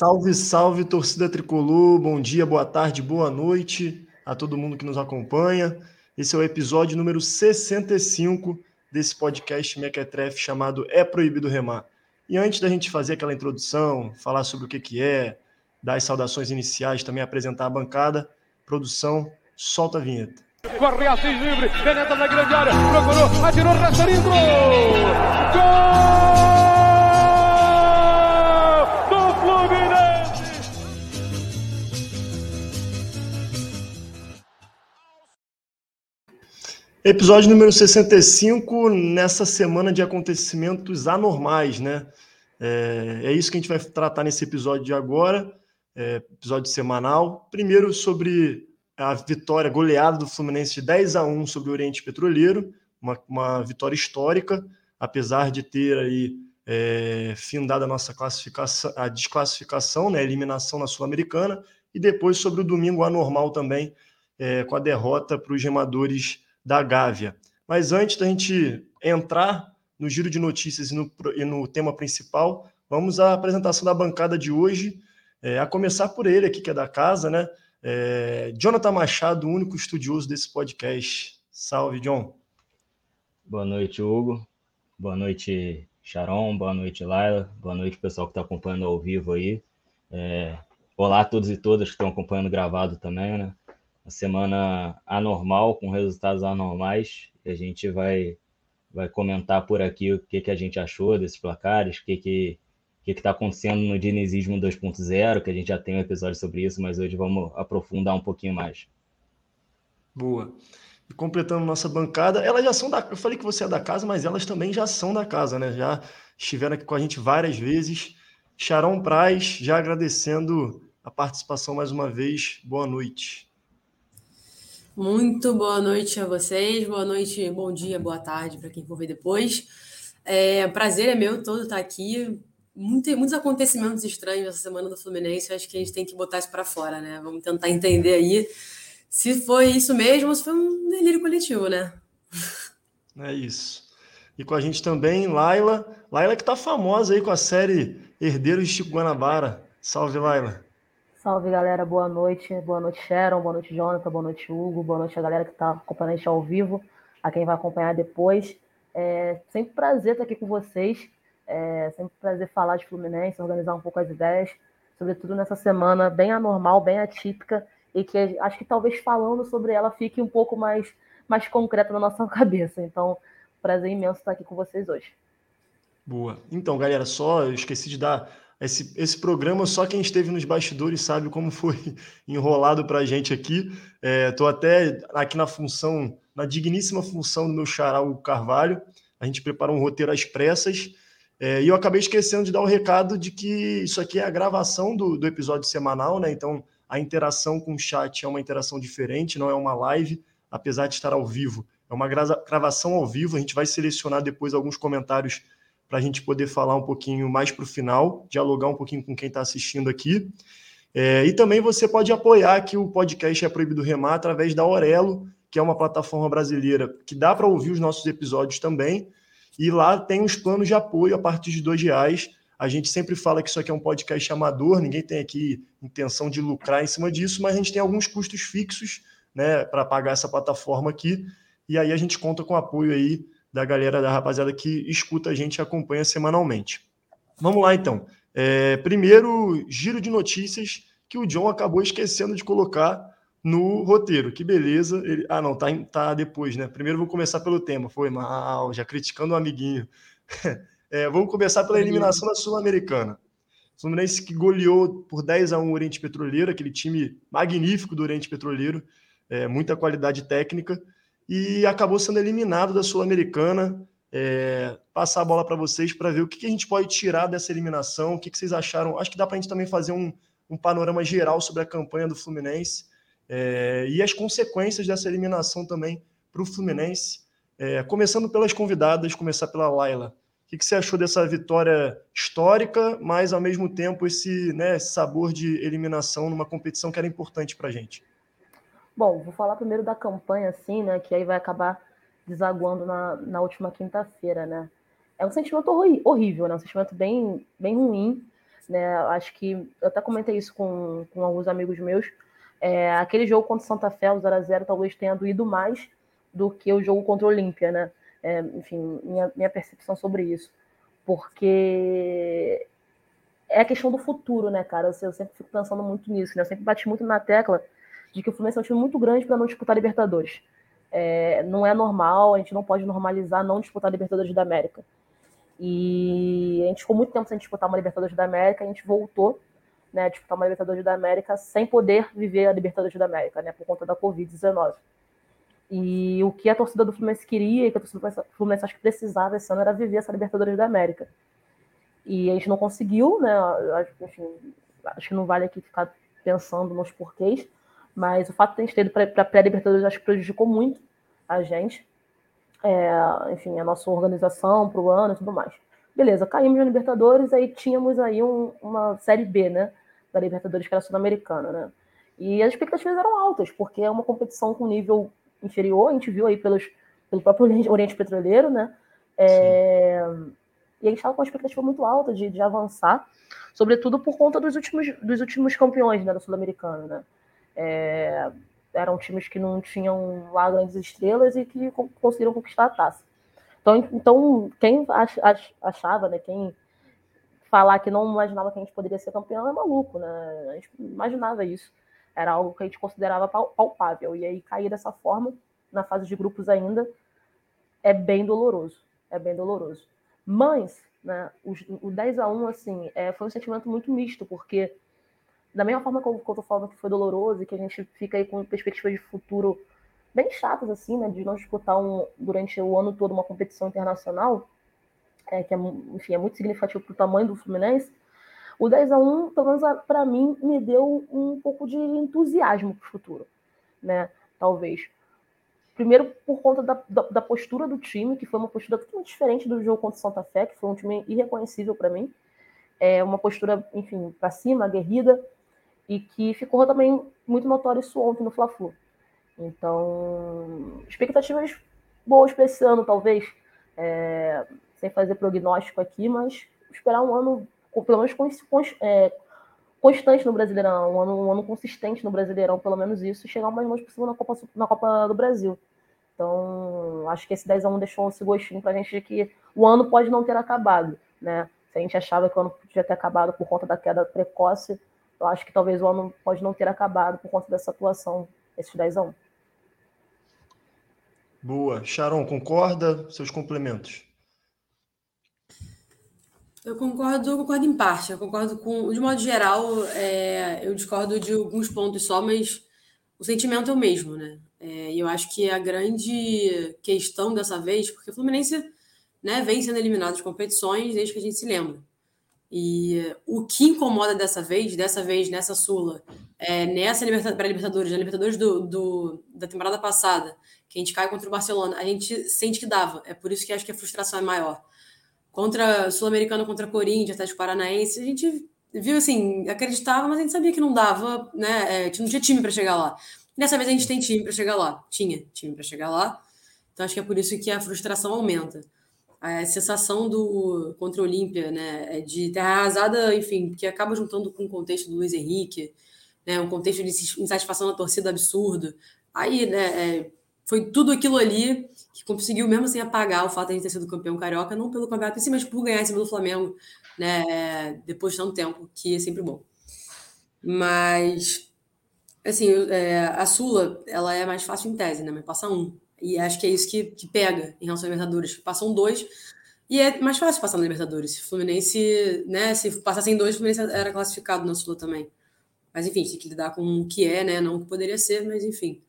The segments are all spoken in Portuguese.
Salve, salve, torcida tricolor. Bom dia, boa tarde, boa noite a todo mundo que nos acompanha. Esse é o episódio número 65 desse podcast Mequetrefe chamado É Proibido Remar. E antes da gente fazer aquela introdução, falar sobre o que, que é, dar as saudações iniciais, também apresentar a bancada, produção, solta a vinheta. Corre Assis livre, penetra na grande área, procurou, atirou, resta entrou! Gol! Episódio número 65, nessa semana de acontecimentos anormais, né? É, é, isso que a gente vai tratar nesse episódio de agora, é, episódio semanal. Primeiro sobre a vitória goleada do Fluminense de 10 a 1 sobre o Oriente Petroleiro, uma, uma vitória histórica, apesar de ter aí é, findado a nossa classificação, a desclassificação, né, a eliminação na Sul-Americana, e depois sobre o domingo anormal também, é, com a derrota para os remadores da Gávea. Mas antes da gente entrar no giro de notícias e no, e no tema principal, vamos à apresentação da bancada de hoje, é, a começar por ele aqui, que é da casa, né? É, Jonathan Machado, o único estudioso desse podcast. Salve, John. Boa noite, Hugo. Boa noite, Sharon. Boa noite, Laila. Boa noite, pessoal que está acompanhando ao vivo aí. É, olá a todos e todas que estão acompanhando gravado também, né? Uma semana anormal, com resultados anormais, a gente vai, vai comentar por aqui o que, que a gente achou desses placares, o que que que está acontecendo no dinizismo 2.0, que a gente já tem um episódio sobre isso, mas hoje vamos aprofundar um pouquinho mais. Boa. E completando nossa bancada, elas já são da. Eu falei que você é da casa, mas elas também já são da casa, né? Já estiveram aqui com a gente várias vezes. Sharon Praz, já agradecendo a participação mais uma vez. Boa noite. Muito boa noite a vocês, boa noite, bom dia, boa tarde para quem for ver depois. É, prazer é meu todo estar aqui. Muito, muitos acontecimentos estranhos essa semana do Fluminense, acho que a gente tem que botar isso para fora, né? Vamos tentar entender aí se foi isso mesmo ou se foi um delírio coletivo, né? É isso. E com a gente também, Laila. Laila que tá famosa aí com a série Herdeiros de Chico Guanabara. Salve, Laila. Salve galera, boa noite. Boa noite, Sharon. Boa noite, Jonathan. Boa noite, Hugo. Boa noite a galera que está acompanhando a gente ao vivo, a quem vai acompanhar depois. É sempre prazer estar aqui com vocês. É sempre prazer falar de Fluminense, organizar um pouco as ideias, sobretudo nessa semana bem anormal, bem atípica, e que acho que talvez falando sobre ela fique um pouco mais, mais concreta na nossa cabeça. Então, prazer imenso estar aqui com vocês hoje. Boa. Então, galera, só eu esqueci de dar esse, esse programa, só quem esteve nos bastidores sabe como foi enrolado para a gente aqui. Estou é, até aqui na função, na digníssima função do meu xará, o Carvalho. A gente preparou um roteiro às pressas. É, e eu acabei esquecendo de dar o um recado de que isso aqui é a gravação do, do episódio semanal, né? Então a interação com o chat é uma interação diferente, não é uma live, apesar de estar ao vivo. É uma gravação ao vivo, a gente vai selecionar depois alguns comentários para a gente poder falar um pouquinho mais para o final, dialogar um pouquinho com quem está assistindo aqui. É, e também você pode apoiar que o podcast é proibido remar através da Orelo, que é uma plataforma brasileira que dá para ouvir os nossos episódios também. E lá tem os planos de apoio a partir de dois reais. A gente sempre fala que isso aqui é um podcast amador, ninguém tem aqui intenção de lucrar em cima disso, mas a gente tem alguns custos fixos né, para pagar essa plataforma aqui. E aí a gente conta com apoio aí da galera, da rapaziada que escuta a gente e acompanha semanalmente. Vamos lá, então. É, primeiro, giro de notícias que o John acabou esquecendo de colocar no roteiro. Que beleza. Ele... Ah, não, tá, tá depois, né? Primeiro vou começar pelo tema. Foi mal, já criticando o um amiguinho. É, vamos começar pela eliminação da Sul-Americana. Fluminense que goleou por 10 a 1 o Oriente Petroleiro, aquele time magnífico do Oriente Petroleiro, é, muita qualidade técnica e acabou sendo eliminado da Sul-Americana. É, passar a bola para vocês para ver o que, que, a gente pode tirar dessa eliminação, o que, que vocês acharam. Acho que dá para a gente também fazer um, um, panorama geral sobre a campanha do Fluminense é, e as consequências dessa eliminação também para o Fluminense. É, começando pelas convidadas, começar pela Laila. O que, que, você achou dessa vitória histórica, mas ao mesmo tempo esse, né, esse sabor de eliminação numa competição que era importante para a gente? Bom, vou falar primeiro da campanha, assim, né? Que aí vai acabar desaguando na, na última quinta-feira, né? É um sentimento horrível, né? Um sentimento bem, bem ruim. Né? Acho que eu até comentei isso com, com alguns amigos meus. É, aquele jogo contra o Santa Fé, o 0x0, talvez tenha doído mais do que o jogo contra o Olímpia, né? É, enfim, minha, minha percepção sobre isso. Porque é a questão do futuro, né, cara? Eu, eu sempre fico pensando muito nisso, né? Eu sempre bati muito na tecla de que o Fluminense é um time muito grande para não disputar Libertadores. É, não é normal, a gente não pode normalizar não disputar Libertadores da América. E a gente ficou muito tempo sem disputar uma Libertadores da América, a gente voltou né, a disputar uma Libertadores da América sem poder viver a Libertadores da América, né, por conta da Covid-19. E o que a torcida do Fluminense queria e que a torcida do Fluminense acho que precisava esse ano era viver essa Libertadores da América. E a gente não conseguiu, né? Enfim, acho que não vale aqui ficar pensando nos porquês, mas o fato de a gente ter ido para pré-Libertadores acho que prejudicou muito a gente. É, enfim, a nossa organização para o ano e tudo mais. Beleza, caímos na Libertadores, aí tínhamos aí um, uma Série B, né, da Libertadores, que era sul-americana, né, e as expectativas eram altas, porque é uma competição com nível inferior, a gente viu aí pelos, pelo próprio Oriente Petroleiro, né, é, e a gente estava com uma expectativa muito alta de, de avançar, sobretudo por conta dos últimos, dos últimos campeões, né, da Sul-Americana, né, é, eram times que não tinham lá grandes estrelas e que conseguiram conquistar a taça. Então, então quem achava, né, quem falar que não imaginava que a gente poderia ser campeão é maluco, né? A gente imaginava isso. Era algo que a gente considerava palpável. E aí cair dessa forma, na fase de grupos ainda, é bem doloroso. É bem doloroso. Mas, né, o, o 10 a 1 assim, é, foi um sentimento muito misto, porque da mesma forma que eu, que eu tô falando que foi doloroso e que a gente fica aí com perspectivas de futuro bem chatas, assim, né, de não disputar um, durante o ano todo uma competição internacional, é, que é, enfim, é muito significativo para o tamanho do Fluminense, o 10 a 1 pelo menos para mim, me deu um pouco de entusiasmo para o futuro, né, talvez. Primeiro, por conta da, da, da, postura do time, que foi uma postura totalmente diferente do jogo contra o Santa Fé, que foi um time irreconhecível para mim. É uma postura, enfim, para cima, aguerrida, e que ficou também muito notório isso ontem no Fla-Flu. Então, expectativas boas para esse ano, talvez, é, sem fazer prognóstico aqui, mas esperar um ano, pelo menos é, constante no Brasileirão, um ano, um ano consistente no Brasileirão, pelo menos isso, e chegar o mais longe possível na Copa, na Copa do Brasil. Então, acho que esse 10 a 1 deixou esse gostinho para a gente de que o ano pode não ter acabado, né? Se a gente achava que o ano podia ter acabado por conta da queda precoce, eu acho que talvez o ano pode não ter acabado por conta dessa atuação, esses 10 a 1. Boa. Sharon, concorda? Seus complementos. Eu concordo, eu concordo em parte. Eu concordo com, de modo geral, é, eu discordo de alguns pontos só, mas o sentimento é o mesmo, né? É, e eu acho que a grande questão dessa vez, porque o Fluminense né, vem sendo eliminado de competições desde que a gente se lembra. E o que incomoda dessa vez, dessa vez nessa Sula, é, nessa para Libertadores, na Libertadores do, do, da temporada passada, que a gente cai contra o Barcelona, a gente sente que dava. É por isso que acho que a frustração é maior. Contra Sul-Americano, contra Corinthians, Atlético Paranaense, a gente viu assim, acreditava, mas a gente sabia que não dava, né? É, não tinha time para chegar lá. Nessa vez a gente tem time para chegar lá. Tinha time para chegar lá. Então acho que é por isso que a frustração aumenta a sensação do contra o Olímpia, né, é de terra arrasada, enfim, que acaba juntando com o contexto do Luiz Henrique, né, um contexto de insatisfação da torcida absurdo. Aí, né, é, foi tudo aquilo ali que conseguiu mesmo assim apagar o fato de a gente ter sido campeão carioca, não pelo campeonato em si, mas por ganhar em cima do Flamengo, né, depois de tanto tempo, que é sempre bom. Mas, assim, é, a Sula, ela é mais fácil em tese, né, mas passa um. E acho que é isso que, que pega em relação à Libertadores. Passam dois e é mais fácil passar na Libertadores. Se o Fluminense, né, se passassem dois, o Fluminense era classificado na Sula também. Mas enfim, tem que lidar com o que é, né, não o que poderia ser, mas enfim.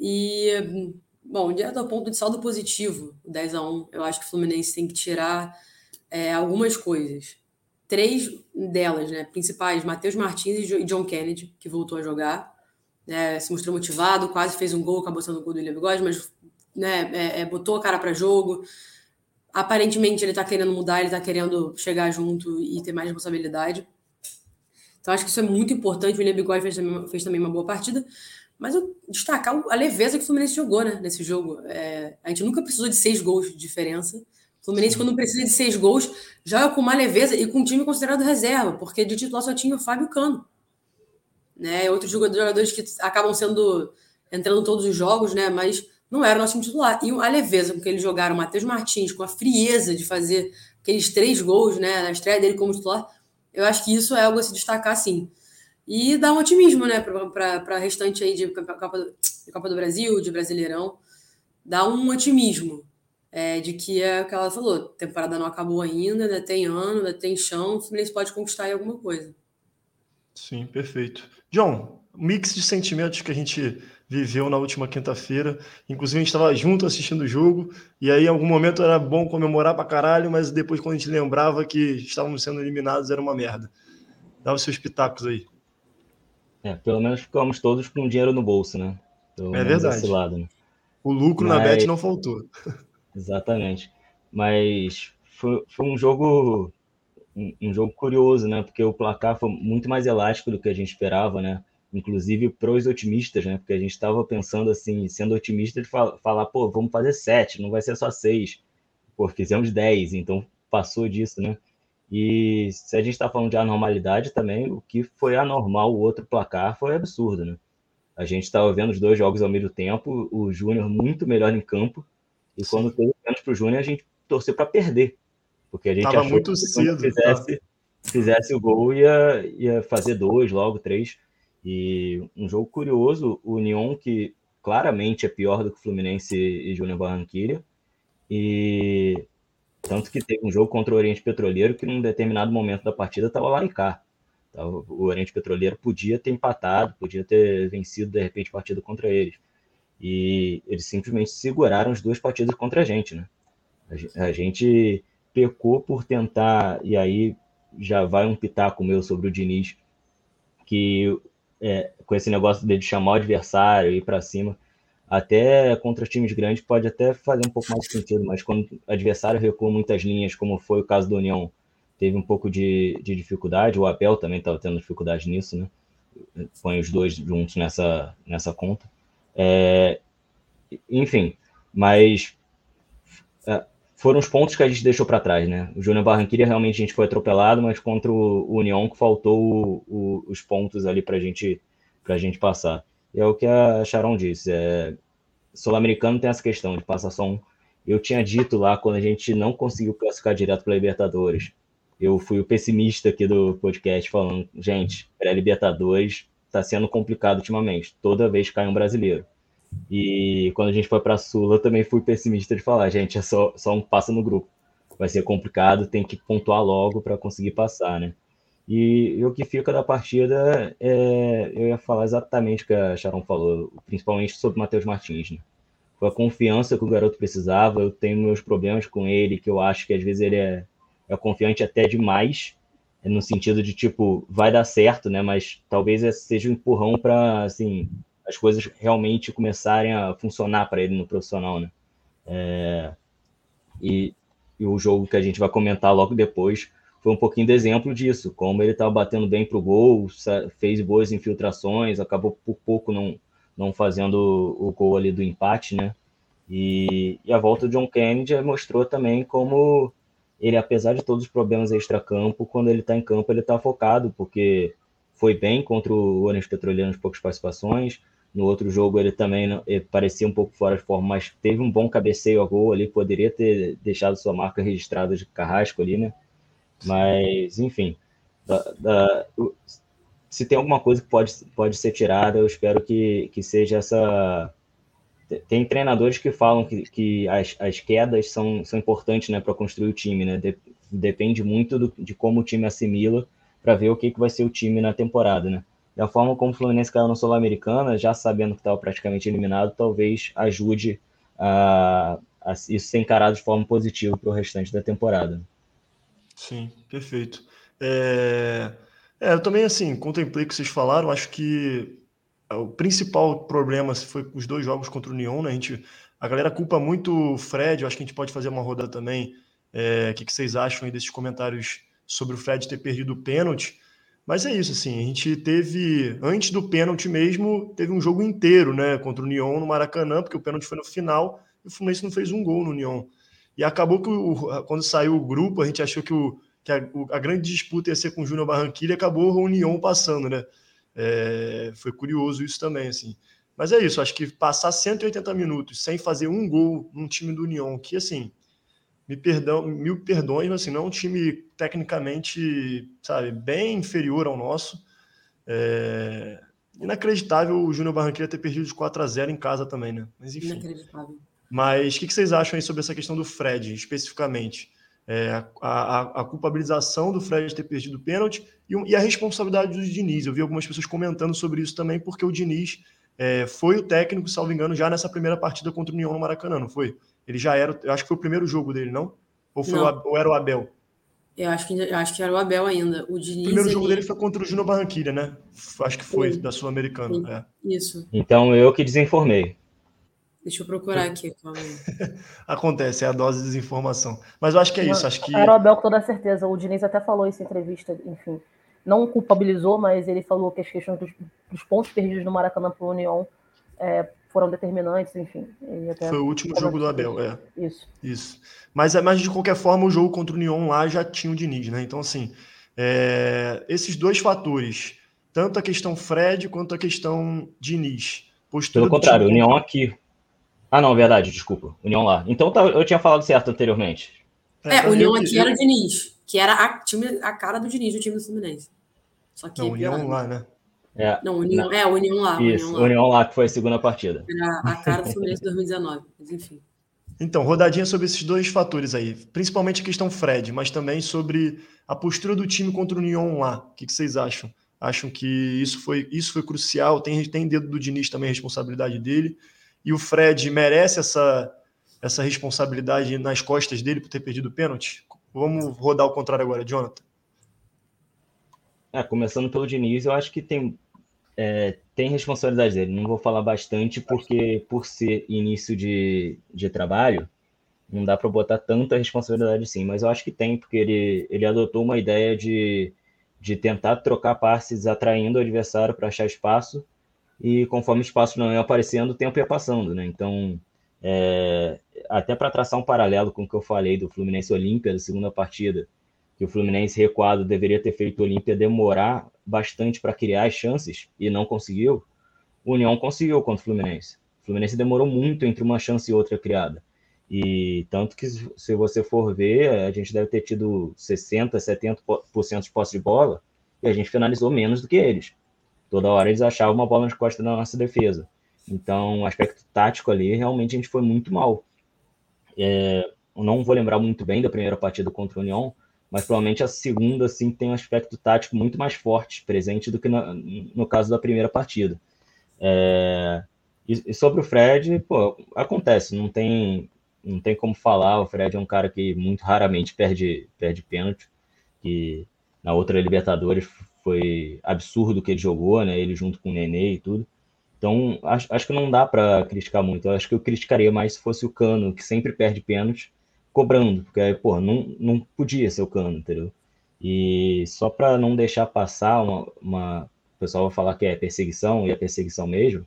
E, bom, direto ao ponto de saldo positivo, 10 a 1 eu acho que o Fluminense tem que tirar é, algumas coisas. Três delas, né, principais, Matheus Martins e John Kennedy, que voltou a jogar né, se mostrou motivado, quase fez um gol, acabou sendo o gol do William Bigode, mas né, é, é, botou a cara para jogo. Aparentemente ele está querendo mudar, ele está querendo chegar junto e ter mais responsabilidade. Então acho que isso é muito importante. O William Bigode fez, fez também uma boa partida. Mas eu destacar a leveza que o Fluminense jogou né, nesse jogo. É, a gente nunca precisou de seis gols de diferença. O Fluminense, quando precisa de seis gols, joga com uma leveza e com um time considerado reserva, porque de titular só tinha o Fábio Cano. Né? Outros jogadores que acabam sendo entrando todos os jogos, né? Mas não era o nosso time titular. E a leveza com que eles jogaram, o Matheus Martins, com a frieza de fazer aqueles três gols, né? Na estreia dele como titular, eu acho que isso é algo a se destacar, sim. E dá um otimismo, né, para a restante aí de Copa, de Copa do Brasil, de Brasileirão. Dá um otimismo é, de que é o que ela falou: temporada não acabou ainda, ainda tem ano, ainda tem chão, o Fluminense pode conquistar aí alguma coisa. Sim, perfeito. John, mix de sentimentos que a gente viveu na última quinta-feira. Inclusive, a gente estava junto assistindo o jogo, e aí, em algum momento, era bom comemorar pra caralho, mas depois, quando a gente lembrava que estávamos sendo eliminados, era uma merda. Dá os seus pitacos aí. É, pelo menos ficamos todos com dinheiro no bolso, né? Pelo é verdade. Lado, né? O lucro mas... na bet não faltou. Exatamente. Mas foi, foi um jogo um, um jogo curioso, né? Porque o placar foi muito mais elástico do que a gente esperava, né? inclusive para os otimistas, né? Porque a gente estava pensando assim, sendo otimista de falar, pô, vamos fazer sete, não vai ser só seis, pô, fizemos dez, então passou disso, né? E se a gente está falando de anormalidade também, o que foi anormal, o outro placar foi absurdo, né? A gente estava vendo os dois jogos ao mesmo tempo, o Júnior muito melhor em campo, e quando teve menos para o Júnior, a gente torceu para perder, porque a gente tava achou muito que cedo, fizesse, tá? fizesse o gol ia, ia fazer dois, logo três. E um jogo curioso, o União que claramente é pior do que o Fluminense e Júnior Barranquilla. E tanto que teve um jogo contra o Oriente Petroleiro que num determinado momento da partida estava lá em cá. O Oriente Petroleiro podia ter empatado, podia ter vencido de repente a partida contra eles. E eles simplesmente seguraram as duas partidas contra a gente, né? A gente pecou por tentar, e aí já vai um pitaco meu sobre o Diniz, que é, com esse negócio de chamar o adversário e ir para cima, até contra times grandes pode até fazer um pouco mais de sentido, mas quando o adversário recua muitas linhas, como foi o caso do União, teve um pouco de, de dificuldade, o Abel também estava tendo dificuldade nisso, né? Põe os dois juntos nessa, nessa conta. É, enfim, mas é, foram os pontos que a gente deixou para trás, né? O Júnior Barranquilla realmente a gente foi atropelado, mas contra o, União que faltou o, o, os pontos ali para gente, a gente passar. E é o que a Sharon disse, é, Sul-Americano tem essa questão de passar só um. Eu tinha dito lá quando a gente não conseguiu classificar direto para Libertadores, eu fui o pessimista aqui do podcast falando, gente, pré-Libertadores está sendo complicado ultimamente, toda vez cai um brasileiro. E quando a gente foi para a Sula, eu também fui pessimista de falar, gente, é só, só um passo no grupo. Vai ser complicado, tem que pontuar logo para conseguir passar, né? E, e, o que fica da partida, é, eu ia falar exatamente o que a Sharon falou, principalmente sobre o Matheus Martins, né? Foi a confiança que o garoto precisava, eu tenho meus problemas com ele, que eu acho que às vezes ele é, é confiante até demais, no sentido de, tipo, vai dar certo, né? Mas talvez seja um empurrão para, assim, as coisas realmente começarem a funcionar para ele no profissional, né? É, e, e, o jogo que a gente vai comentar logo depois foi um pouquinho de exemplo disso, como ele estava batendo bem para o gol, fez boas infiltrações, acabou por pouco não, não fazendo o gol ali do empate, né? E, e a volta do John Kennedy mostrou também como ele, apesar de todos os problemas extra-campo, quando ele está em campo, ele está focado, porque foi bem contra o Oriente Petroleiro nas poucas participações, no outro jogo ele também ele parecia um pouco fora de forma, mas teve um bom cabeceio a gol ali, poderia ter deixado sua marca registrada de carrasco ali, né? Mas, enfim, da, da, se tem alguma coisa que pode, pode ser tirada, eu espero que, que seja essa. Tem treinadores que falam que, que as, as quedas são, são importantes né, para construir o time, né? De, depende muito do, de como o time assimila para ver o que, que vai ser o time na temporada, né? Da forma como o Fluminense caiu na Sul-Americana, já sabendo que estava praticamente eliminado, talvez ajude a, a isso ser encarado de forma positiva para o restante da temporada. Sim, perfeito. É... é, eu também, assim, contemplei o que vocês falaram, acho que o principal problema foi os dois jogos contra o União, né? A, gente, a galera culpa muito o Fred, eu acho que a gente pode fazer uma roda também. É, o que, que vocês acham aí desses comentários sobre o Fred ter perdido o pênalti? Mas é isso, assim, a gente teve, antes do pênalti mesmo, teve um jogo inteiro, né, contra o Nyon no Maracanã, porque o pênalti foi no final e o Fluminense não fez um gol no Nyon. E acabou que o, quando saiu o grupo, a gente achou que, o, que a, a grande disputa ia ser com o Júnior Barranquilla e acabou o União passando, né? É, foi curioso isso também, assim. Mas é isso, acho que passar 180 minutos sem fazer um gol num time do União, que assim, me perdão, mil perdões, mas assim, não é um time tecnicamente, sabe, bem inferior ao nosso. É... Inacreditável o Júnior Barranquilla ter perdido de 4 a 0 em casa também, né? Mas enfim. Inacreditável. Mas o que vocês acham aí sobre essa questão do Fred, especificamente? É, a, a, a, culpabilização do Fred ter perdido o pênalti e, e, a responsabilidade do Diniz. Eu vi algumas pessoas comentando sobre isso também, porque o Diniz é, foi o técnico, salvo engano, já nessa primeira partida contra o União no Maracanã, não foi? Ele já era, eu acho que foi o primeiro jogo dele, não? Ou, foi não. O, ou era o Abel? Eu acho, que, eu acho que era o Abel ainda. O, Diniz, o primeiro jogo ele... dele foi contra o Júnior Barranquilla, né? Acho que foi, Sim. da Sul-Americana. É. Isso. Então eu que desinformei. Deixa eu procurar aqui. Acontece, é a dose de desinformação. Mas eu acho que é isso. Acho que... Era o Abel com toda certeza. O Diniz até falou isso em entrevista, enfim. Não culpabilizou, mas ele falou que as questões dos, dos pontos perdidos no Maracanã para o União é, foram determinantes, enfim. Foi o último jogo do Abel, é. Isso. Isso. Mas, mas, de qualquer forma, o jogo contra o União lá já tinha o Diniz, né? Então, assim, é, esses dois fatores, tanto a questão Fred quanto a questão Diniz. Pelo contrário, time... União aqui. Ah, não, verdade, desculpa. União lá. Então tá, eu tinha falado certo anteriormente. É, é União aqui era o Diniz, que era a, time, a cara do Diniz, o time do Fluminense. Só que. Não, União lá, né? É, não, União, não. é, União lá. Isso, União lá. União lá, que foi a segunda partida. Era a cara do Fluminense 2019, mas enfim. Então, rodadinha sobre esses dois fatores aí, principalmente a questão Fred, mas também sobre a postura do time contra o União lá. O que, que vocês acham? Acham que isso foi, isso foi crucial? Tem, tem dedo do Diniz também, a responsabilidade dele. E o Fred merece essa, essa responsabilidade nas costas dele por ter perdido o pênalti? Vamos rodar ao contrário agora, Jonathan. É, começando pelo Diniz, eu acho que tem, é, tem responsabilidade dele. Não vou falar bastante, porque por ser início de, de trabalho, não dá para botar tanta responsabilidade sim, mas eu acho que tem, porque ele, ele adotou uma ideia de, de tentar trocar passes atraindo o adversário para achar espaço, e conforme o espaço não ia aparecendo, o tempo ia passando, né? Então, é, até para traçar um paralelo com o que eu falei do Fluminense Olímpia, da segunda partida, que o Fluminense recuado deveria ter feito o Olímpia demorar bastante para criar as chances e não conseguiu, o União conseguiu contra o Fluminense. O Fluminense demorou muito entre uma chance e outra criada. E tanto que, se você for ver, a gente deve ter tido 60%, 70% de posse de bola e a gente finalizou menos do que eles. Toda hora eles achavam uma bola nas costas da nossa defesa. Então, o aspecto tático ali, realmente a gente foi muito mal. É, não vou lembrar muito bem da primeira partida contra o União, mas provavelmente a segunda assim tem um aspecto tático muito mais forte presente do que no, no caso da primeira partida. É, e, e, sobre o Fred, pô, acontece, não tem não tem como falar. O Fred é um cara que muito raramente perde perde pênalti. Que na outra Libertadores foi absurdo que ele jogou, né? Ele junto com o Nenê e tudo. Então acho, acho que não dá para criticar muito. Eu acho que eu criticaria mais se fosse o Cano que sempre perde pênalti cobrando, porque, pô, não, não podia ser o cano, entendeu? E só para não deixar passar uma, uma, O pessoal vai falar que é perseguição, e é perseguição mesmo.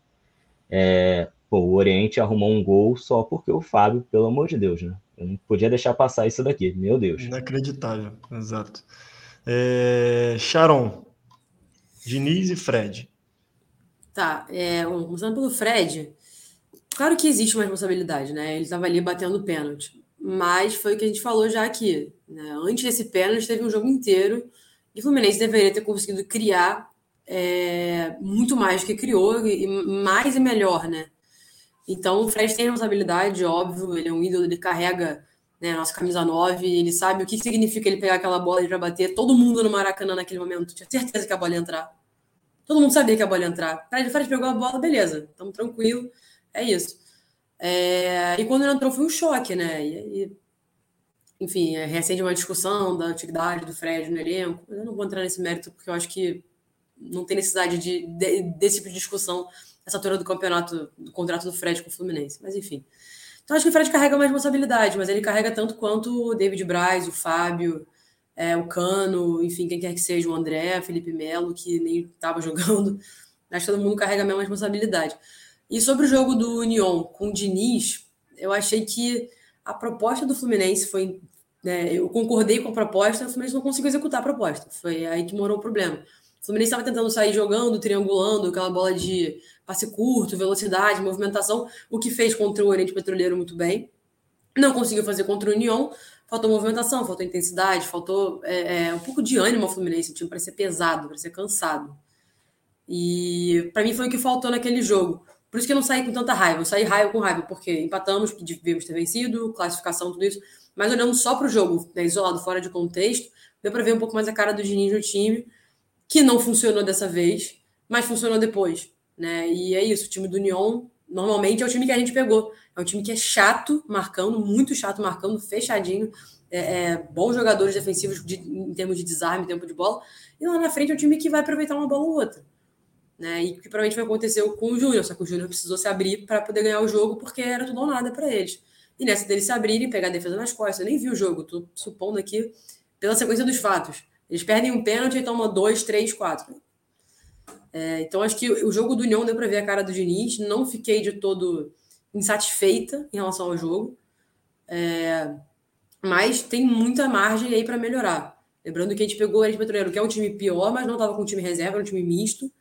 É, pô, o Oriente arrumou um gol só porque o Fábio, pelo amor de Deus, né? Eu não podia deixar passar isso daqui, meu Deus. Inacreditável, exato. É, Sharon, Diniz e Fred. Tá, é, começando pelo Fred, claro que existe uma responsabilidade, né? Ele estava ali batendo pênalti. Mas foi o que a gente falou já aqui. Né? Antes desse pênalti, teve um jogo inteiro e o Fluminense deveria ter conseguido criar é, muito mais do que criou, e mais e melhor, né? Então o Fred tem responsabilidade, óbvio, ele é um ídolo, ele carrega né, nossa camisa 9, ele sabe o que significa ele pegar aquela bola e já bater. Todo mundo no Maracanã naquele momento tinha certeza que a bola ia entrar. Todo mundo sabia que a bola ia entrar. Fred, Fred pegou a bola, beleza, estamos tranquilo, é isso. É, e quando ele entrou foi um choque, né? E, e, enfim, é, recente uma discussão da antiguidade do Fred no elenco. Eu não vou entrar nesse mérito porque eu acho que não tem necessidade de, de, desse tipo de discussão essa altura do campeonato, do contrato do Fred com o Fluminense. Mas enfim. Então acho que o Fred carrega uma responsabilidade, mas ele carrega tanto quanto o David Braz, o Fábio, é, o Cano, enfim, quem quer que seja, o André, Felipe Melo, que nem estava jogando. Acho que todo mundo carrega a mesma responsabilidade. E sobre o jogo do Union com o Diniz, eu achei que a proposta do Fluminense foi. Né, eu concordei com a proposta, o Fluminense não conseguiu executar a proposta. Foi aí que morou o problema. O Fluminense estava tentando sair jogando, triangulando, aquela bola de passe curto, velocidade, movimentação, o que fez contra o Oriente Petroleiro muito bem. Não conseguiu fazer contra o União, faltou movimentação, faltou intensidade, faltou é, é, um pouco de ânimo ao Fluminense, o time parecia pesado, parecia cansado. E para mim foi o que faltou naquele jogo. Por isso que eu não saí com tanta raiva. Eu saí raiva com raiva, porque empatamos, devíamos ter vencido, classificação, tudo isso. Mas olhando só para o jogo, né, isolado, fora de contexto, deu para ver um pouco mais a cara do Diniz no time, que não funcionou dessa vez, mas funcionou depois. Né? E é isso, o time do União normalmente é o time que a gente pegou. É um time que é chato marcando, muito chato marcando, fechadinho. É, é, bons jogadores defensivos de, em termos de desarme, tempo de bola. E lá na frente é um time que vai aproveitar uma bola ou outra né? E que provavelmente vai acontecer com o Júnior, só que o Júnior precisou se abrir para poder ganhar o jogo, porque era tudo ou nada para eles. E nessa deles se abrirem, pegar a defesa nas costas, eu nem vi o jogo, tô supondo aqui pela sequência dos fatos. Eles perdem um pênalti e tomam dois, três, quatro. É, então acho que o jogo do União deu para ver a cara do Diniz, não fiquei de todo insatisfeita em relação ao jogo, é, mas tem muita margem aí para melhorar. Lembrando que a gente pegou o Eres Petroleiro, que é um time pior, mas não estava com um time reserva, era um time misto.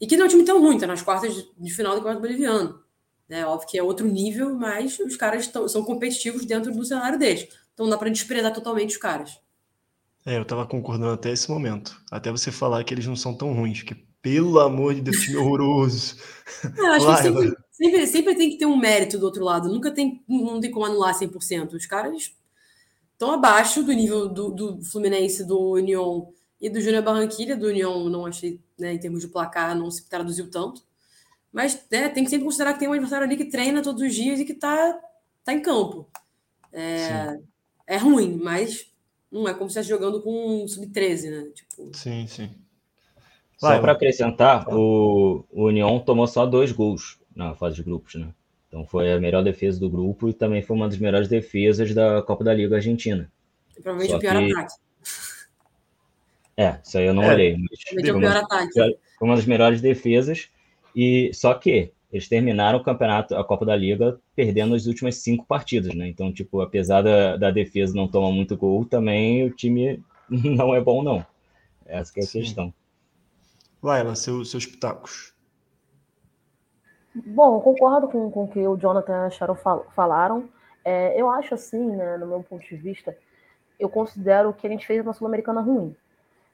E que não é um time tão ruim, tá nas quartas de final do Campeonato Boliviano. Né? Óbvio que é outro nível, mas os caras tão, são competitivos dentro do cenário deles. Então não dá para desprezar totalmente os caras. É, eu tava concordando até esse momento. Até você falar que eles não são tão ruins, que pelo amor de Deus, time horroroso. É, acho que sempre, sempre, sempre, tem que ter um mérito do outro lado. Nunca tem, não tem como anular 100%. Os caras estão abaixo do nível do, do Fluminense, do União e do Júnior Barranquilha, do União, não achei, né, em termos de placar, não se traduziu tanto. Mas né, tem que sempre considerar que tem um adversário ali que treina todos os dias e que está tá em campo. É, é ruim, mas não é como se estivesse jogando com um sub-13, né? Tipo... Sim, sim. Só para acrescentar, o, o União tomou só dois gols na fase de grupos, né? Então foi a melhor defesa do grupo e também foi uma das melhores defesas da Copa da Liga Argentina. E provavelmente só o pior que... ataque. É, isso aí eu não é, olhei. Mas foi, uma, foi uma das melhores defesas. E só que eles terminaram o campeonato, a Copa da Liga, perdendo as últimas cinco partidas, né? Então, tipo, apesar da, da defesa não tomar muito gol, também o time não é bom, não. Essa é a Sim. questão. Vai, lá, seu, seus pitacos. Bom, concordo com, com o que o Jonathan e a Sharon falaram. É, eu acho assim, né, no meu ponto de vista, eu considero que a gente fez uma Sul-Americana ruim.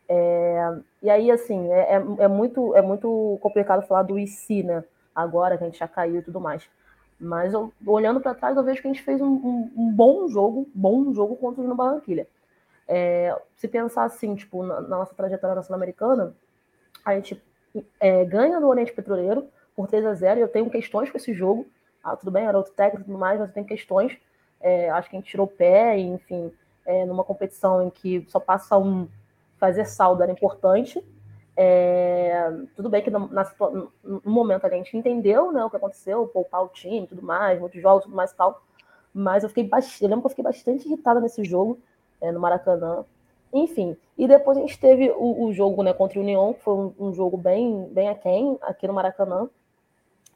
É, e aí, assim, é, é, é, muito, é muito complicado falar do IC, né? Agora que a gente já caiu e tudo mais. Mas eu, olhando para trás, eu vejo que a gente fez um, um, um, bom jogo, bom jogo contra o Barranquilha. É, se pensar assim, tipo, na, na nossa trajetória sul-americana, a gente é, ganha no Oriente Petroleiro por 3 a 0 e eu tenho questões com esse jogo. Ah, tudo bem, era outro técnico e tudo mais, mas eu tenho questões. É, acho que a gente tirou pé, enfim, é, numa competição em que só passa um fazer saldo era importante. É, tudo bem que no, na, no, momento a gente entendeu né, o que aconteceu, poupar o time tudo mais, muitos jogos tudo mais e tal. Mas eu fiquei bastante, eu lembro que eu fiquei bastante irritada nesse jogo, é, no Maracanã. Enfim, e depois a gente teve o, o jogo né, contra o União, que foi um, um, jogo bem, bem aquém aqui no Maracanã,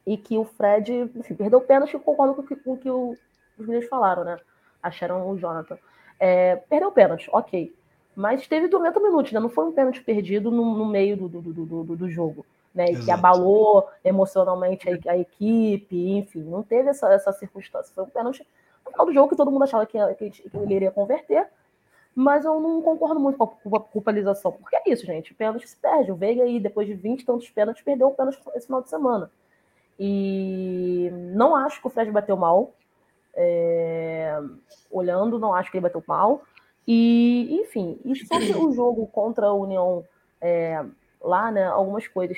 e que o Fred, enfim, perdeu o pênalti, eu concordo com, com o que o, os meninos falaram, né? Acharam o Jonathan. É, perdeu o pênalti, ok. Mas teve 90 minutos, né? Não foi um pênalti perdido no, no meio do, do, do, do, do jogo. Né, que abalou emocionalmente a, a, equipe, enfim, não teve essa, essa circunstância. Foi um pênalti no final do jogo que todo mundo achava que, que, que ele iria converter, mas eu não concordo muito com a culpabilização, porque é isso, gente, o pênalti se perde. O Veiga aí, depois de 20 e tantos pênaltis, perdeu o pênalti esse final de semana. E não acho que o Fred bateu mal. É... Olhando, não acho que ele bateu mal. E, enfim, e sobre o jogo contra a União é, lá, né, algumas coisas.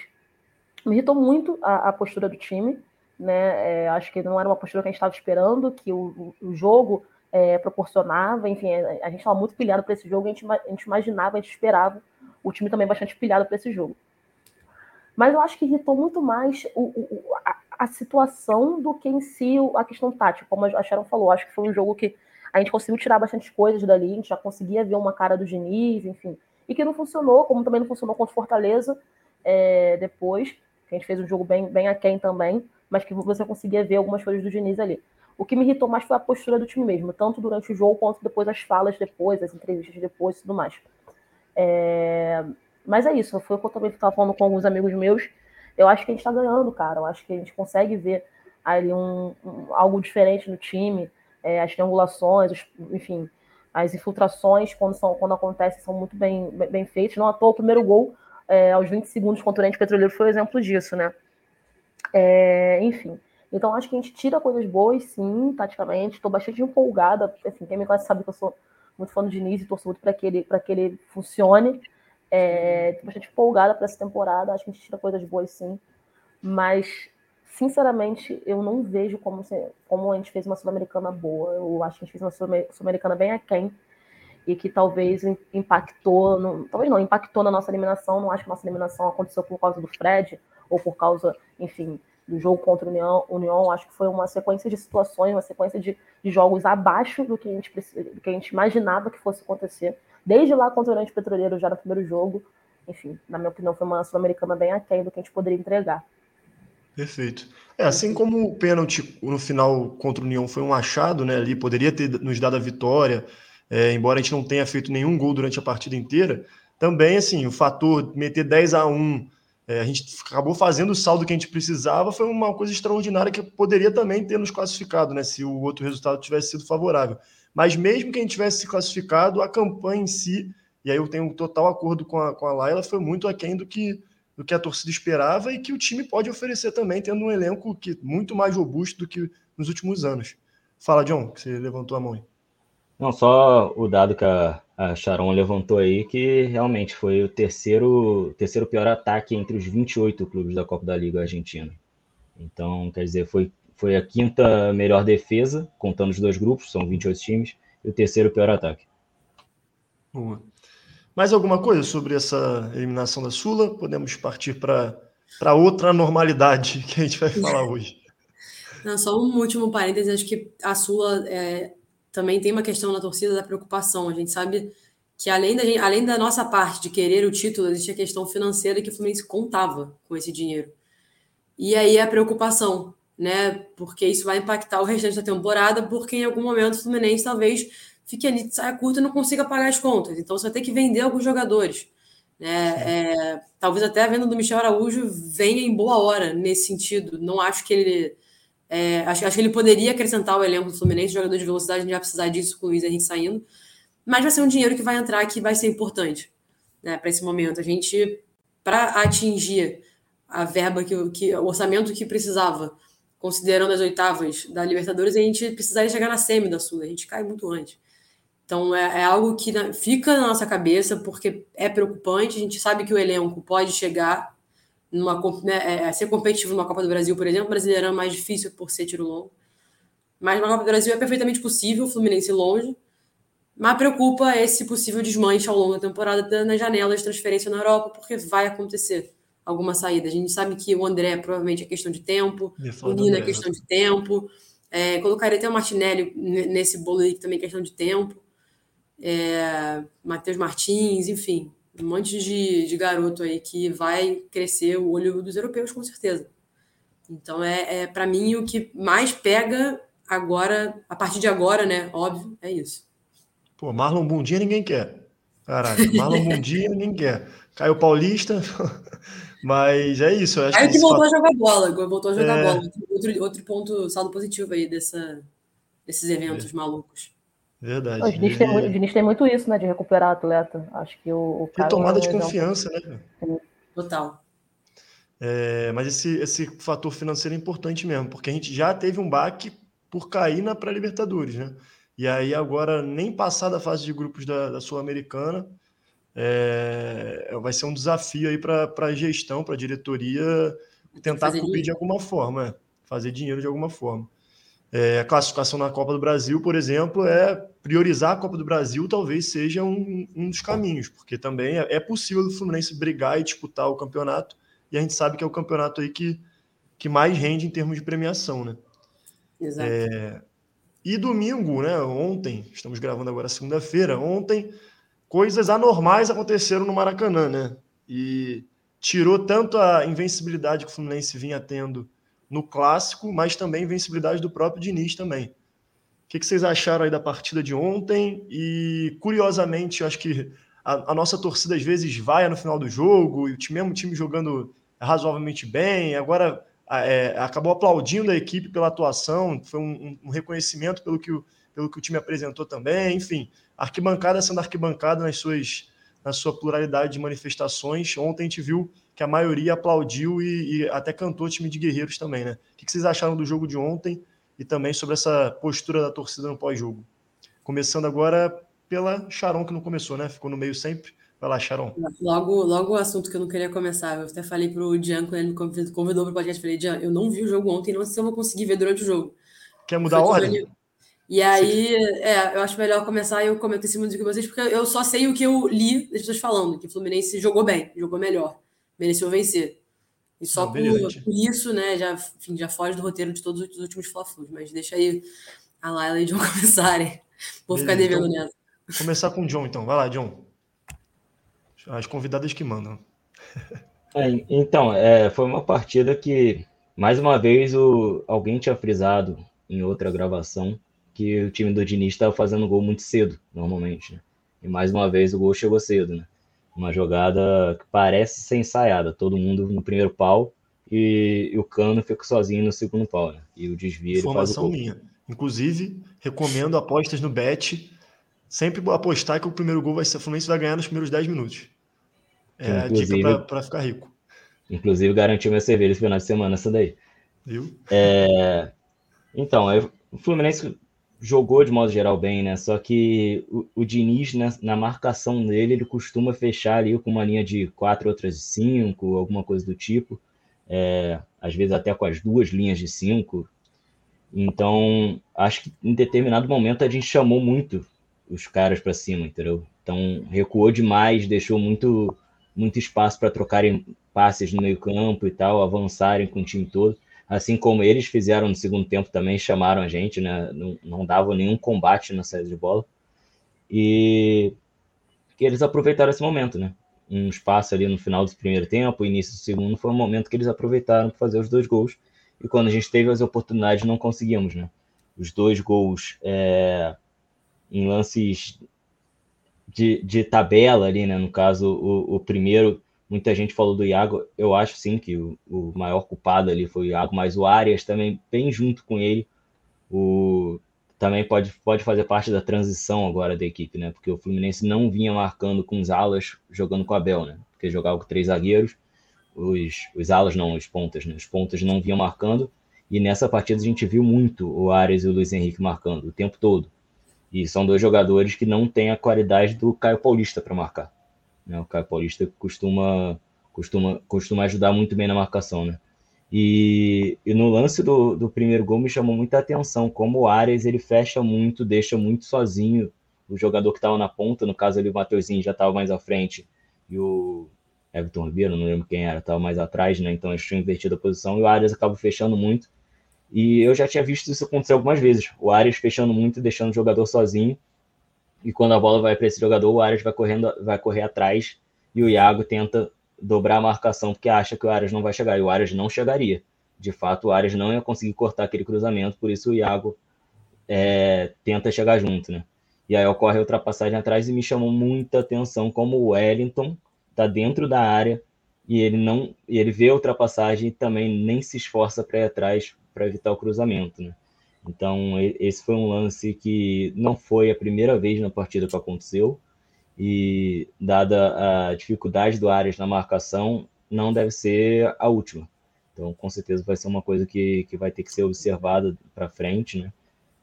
Me irritou muito a, a postura do time, né? É, acho que não era uma postura que a gente estava esperando, que o, o jogo é, proporcionava. Enfim, a, a gente estava muito pilhado para esse jogo, a gente, a gente imaginava, a gente esperava o time também bastante pilhado para esse jogo. Mas eu acho que irritou muito mais o, o, a, a, situação do que em si a questão tática, como a Sharon falou. Acho que foi um jogo que a gente conseguiu tirar bastante coisas dali, a gente já conseguia ver uma cara do Diniz, enfim. E que não funcionou, como também não funcionou contra o Fortaleza é, depois, que a gente fez um jogo bem, bem aquém também, mas que você conseguia ver algumas coisas do Diniz ali. O que me irritou mais foi a postura do time mesmo, tanto durante o jogo quanto depois as falas depois, as entrevistas depois e tudo mais. É... Mas é isso, foi o que eu também estava falando com alguns amigos meus. Eu acho que a gente está ganhando, cara. Eu acho que a gente consegue ver ali um, um algo diferente no time. É, as triangulações, os, enfim, as infiltrações, quando, são, quando acontecem, são muito bem, bem, feitas. Não à toa, o primeiro gol, é, aos 20 segundos contra o Oriente Petroleiro, foi um exemplo disso, né? É, enfim. Então, acho que a gente tira coisas boas, sim, taticamente. Estou bastante empolgada. Assim, quem me conhece sabe que eu sou muito fã do Diniz e torço muito para que, ele, que ele funcione. Estou é, bastante empolgada para essa temporada. Acho que a gente tira coisas boas, sim. Mas, sinceramente, eu não vejo como, como a gente fez uma Sul-Americana boa. Eu acho que a gente fez uma Sul-Americana bem aquém e que talvez impactou, talvez não, impactou na nossa eliminação. Não acho que nossa eliminação aconteceu por causa do Fred ou por causa, enfim, do jogo contra o União, União, acho que foi uma sequência de situações, uma sequência de, de jogos abaixo do que, a gente, do que a gente imaginava que fosse acontecer. Desde lá contra o Oriente Petroleiro, já no primeiro jogo, enfim, na minha opinião, foi uma Sul-Americana bem aquém do que a gente poderia entregar. Perfeito. É, assim como o pênalti no final contra o União foi um achado, né? Ali poderia ter nos dado a vitória, é, embora a gente não tenha feito nenhum gol durante a partida inteira. Também, assim, o fator meter 10 a 1 é, a gente acabou fazendo o saldo que a gente precisava, foi uma coisa extraordinária que poderia também ter nos classificado, né? Se o outro resultado tivesse sido favorável. Mas mesmo que a gente tivesse se classificado, a campanha em si, e aí eu tenho um total acordo com a, com a Laila, foi muito aquém do que, do que a torcida esperava e que o time pode oferecer também, tendo um elenco que muito mais robusto do que nos últimos anos. Fala, John, que você levantou a mão aí. Não, só o dado que a, a Sharon levantou aí, que realmente foi o terceiro, terceiro pior ataque entre os 28 clubes da Copa da Liga Argentina. Então, quer dizer, foi, foi a quinta melhor defesa, contando os dois grupos, são 28 times, e o terceiro pior ataque. Boa. Mais alguma coisa sobre essa eliminação da Sula? Podemos partir para outra normalidade que a gente vai falar hoje. Não, só um último parêntese, acho que a Sula é, também tem uma questão na torcida da preocupação. A gente sabe que além da, gente, além da nossa parte de querer o título, existe a questão financeira que o Fluminense contava com esse dinheiro. E aí a preocupação, né? Porque isso vai impactar o restante da temporada, porque em algum momento o Fluminense talvez fique ali de saia curta e não consiga pagar as contas. Então você vai ter que vender alguns jogadores. Né? É, talvez até a venda do Michel Araújo venha em boa hora nesse sentido. Não acho que ele é, acho, acho, que ele poderia acrescentar o elenco do Fluminense, jogador de velocidade, a gente vai precisar disso com o Luiz Henrique saindo. Mas vai ser um dinheiro que vai entrar que vai ser importante né, para esse momento. A gente, para atingir a verba, que, que, o orçamento que precisava, considerando as oitavas da Libertadores, a gente precisaria chegar na semi da Sul, a gente cai muito antes. Então é, é algo que na, fica na nossa cabeça, porque é preocupante, a gente sabe que o elenco pode chegar numa, né, é, é, ser competitivo numa Copa do Brasil, por exemplo, brasileirão é mais difícil por ser tiro longo. Mas na Copa do Brasil é perfeitamente possível, o Fluminense longe. Mas preocupa esse possível desmanche ao longo da temporada na janela de transferência na Europa, porque vai acontecer alguma saída. A gente sabe que o André provavelmente é questão de tempo, o Nino é questão de tempo. É, colocaria até o Martinelli nesse bolo aí, que também é questão de tempo. É, Matheus Martins, enfim um monte de, de garoto aí que vai crescer o olho dos europeus, com certeza. Então, é, é para mim, o que mais pega agora, a partir de agora, né? Óbvio, é isso. Pô, Marlon Bundinha ninguém quer. Caraca, Marlon Bundinha ninguém quer. Caio Paulista, mas é isso. Eu acho Caio que, que voltou fato... a jogar bola, voltou a jogar é... bola. Outro, outro ponto, saldo positivo aí dessa, desses eventos é. malucos. Verdade. O Diniz, tem, o Diniz, tem, muito isso, né? De recuperar atleta. Acho que o, o cara. tomada de confiança, né? Total. É, mas esse, esse fator financeiro é importante mesmo, porque a gente já teve um baque por cair na pré-Libertadores, né? E aí agora, nem passar da fase de grupos da, da Sul-Americana, é, vai ser um desafio aí para a gestão, para a diretoria tentar fazer cobrir dinheiro. de alguma forma, é, fazer dinheiro de alguma forma. É, a classificação na Copa do Brasil, por exemplo, é priorizar a Copa do Brasil talvez seja um, um dos caminhos, porque também é, é, possível o Fluminense brigar e disputar o campeonato, e a gente sabe que é o campeonato aí que, que mais rende em termos de premiação, né? Exato. É, e domingo, né? Ontem, estamos gravando agora segunda-feira, ontem coisas anormais aconteceram no Maracanã, né? E tirou tanto a invencibilidade que o Fluminense vinha tendo no clássico, mas também invencibilidade do próprio Diniz também. O que, vocês acharam aí da partida de ontem? E curiosamente, acho que a, a, nossa torcida às vezes vai no final do jogo, e o time, mesmo time jogando razoavelmente bem, agora é, acabou aplaudindo a equipe pela atuação, foi um, um, reconhecimento pelo que, o, pelo que o time apresentou também, enfim, arquibancada sendo arquibancada nas suas, na sua pluralidade de manifestações. Ontem a gente viu que a maioria aplaudiu e, e até cantou o time de guerreiros também, né? O que vocês acharam do jogo de ontem e também sobre essa postura da torcida no pós-jogo? Começando agora pela Sharon, que não começou, né? Ficou no meio sempre. Vai lá, Sharon. Logo, logo o assunto que eu não queria começar. Eu até falei pro Jean, quando ele me convidou para o podcast, falei, Jean, eu não vi o jogo ontem, não sei se eu vou conseguir ver durante o jogo. Quer mudar a ordem? E aí, é, eu acho melhor começar e eu comento em cima do que vocês, porque eu só sei o que eu li das pessoas falando, que o Fluminense jogou bem, jogou melhor, mereceu vencer. E só por, por, isso, né, já, enfim, já foge do roteiro de todos os últimos fla mas deixa aí a Laila e o John começarem. Vou Beleza, ficar devendo então, nessa. Começar com o John, então. Vai lá, John. As convidadas que mandam. É, então, é, foi uma partida que, mais uma vez, o, alguém tinha frisado em outra gravação que o time do Diniz estava fazendo gol muito cedo, normalmente. Né? E mais uma vez o gol chegou cedo, né? Uma jogada que parece ser ensaiada, todo mundo no primeiro pau e, e o Cano fica sozinho no segundo pau, né? E o desvio Informação minha. Inclusive, recomendo apostas no Bet. Sempre apostar que o primeiro gol vai ser o Fluminense vai ganhar nos primeiros 10 minutos. É inclusive, a dica para ficar rico. Inclusive, garantiu minha cerveja esse final de semana, essa daí. Viu? É, então, o Fluminense jogou de modo geral bem, né? Só que o, o Diniz, né, na marcação dele, ele costuma fechar ali com uma linha de quatro, outras de cinco, alguma coisa do tipo. É, às vezes até com as duas linhas de cinco. Então, acho que em determinado momento a gente chamou muito os caras para cima, entendeu? Então, recuou demais, deixou muito, muito espaço para trocarem passes no meio-campo e tal, avançarem com o time todo assim como eles fizeram no segundo tempo também, chamaram a gente, né? Não, não davam nenhum combate na saída de bola. E que eles aproveitaram esse momento, né? Um espaço ali no final do primeiro tempo, início do segundo, foi um momento que eles aproveitaram para fazer os dois gols. E quando a gente teve as oportunidades, não conseguimos, né? Os dois gols é, em lances de, de tabela ali, né? No caso, o, o primeiro Muita gente falou do Iago. Eu acho sim que o, o maior culpado ali foi o Iago, mas o Arias também, bem junto com ele, o, também pode, pode fazer parte da transição agora da equipe, né? Porque o Fluminense não vinha marcando com os alas jogando com o Abel, né? Porque jogava com três zagueiros, os, os alas não, os pontas, né? Os pontas não vinham marcando. E nessa partida a gente viu muito o Arias e o Luiz Henrique marcando o tempo todo. E são dois jogadores que não têm a qualidade do Caio Paulista para marcar. Né? O Caio Paulista costuma, costuma, costuma ajudar muito bem na marcação, né? E, e, no lance do, do primeiro gol me chamou muita atenção, como o Arias ele fecha muito, deixa muito sozinho o jogador que estava na ponta, no caso ali o Mateuzinho já estava mais à frente, e o Everton Ribeiro, não lembro quem era, estava mais atrás, né? Então eles tinham invertido a posição e o Arias acaba fechando muito. E eu já tinha visto isso acontecer algumas vezes. O Arias fechando muito, deixando o jogador sozinho. E quando a bola vai para esse jogador, o Arias vai correndo, vai correr atrás e o Iago tenta dobrar a marcação porque acha que o Arias não vai chegar. E o Arias não chegaria. De fato, o Arias não ia conseguir cortar aquele cruzamento, por isso o Iago é, tenta chegar junto, né? E aí ocorre a ultrapassagem atrás e me chamou muita atenção como o Wellington está dentro da área e ele não e ele vê a ultrapassagem e também nem se esforça para ir atrás para evitar o cruzamento, né? Então, esse foi um lance que não foi a primeira vez na partida que aconteceu, e dada a dificuldade do Arias na marcação, não deve ser a última. Então, com certeza vai ser uma coisa que, que vai ter que ser observada para frente, né?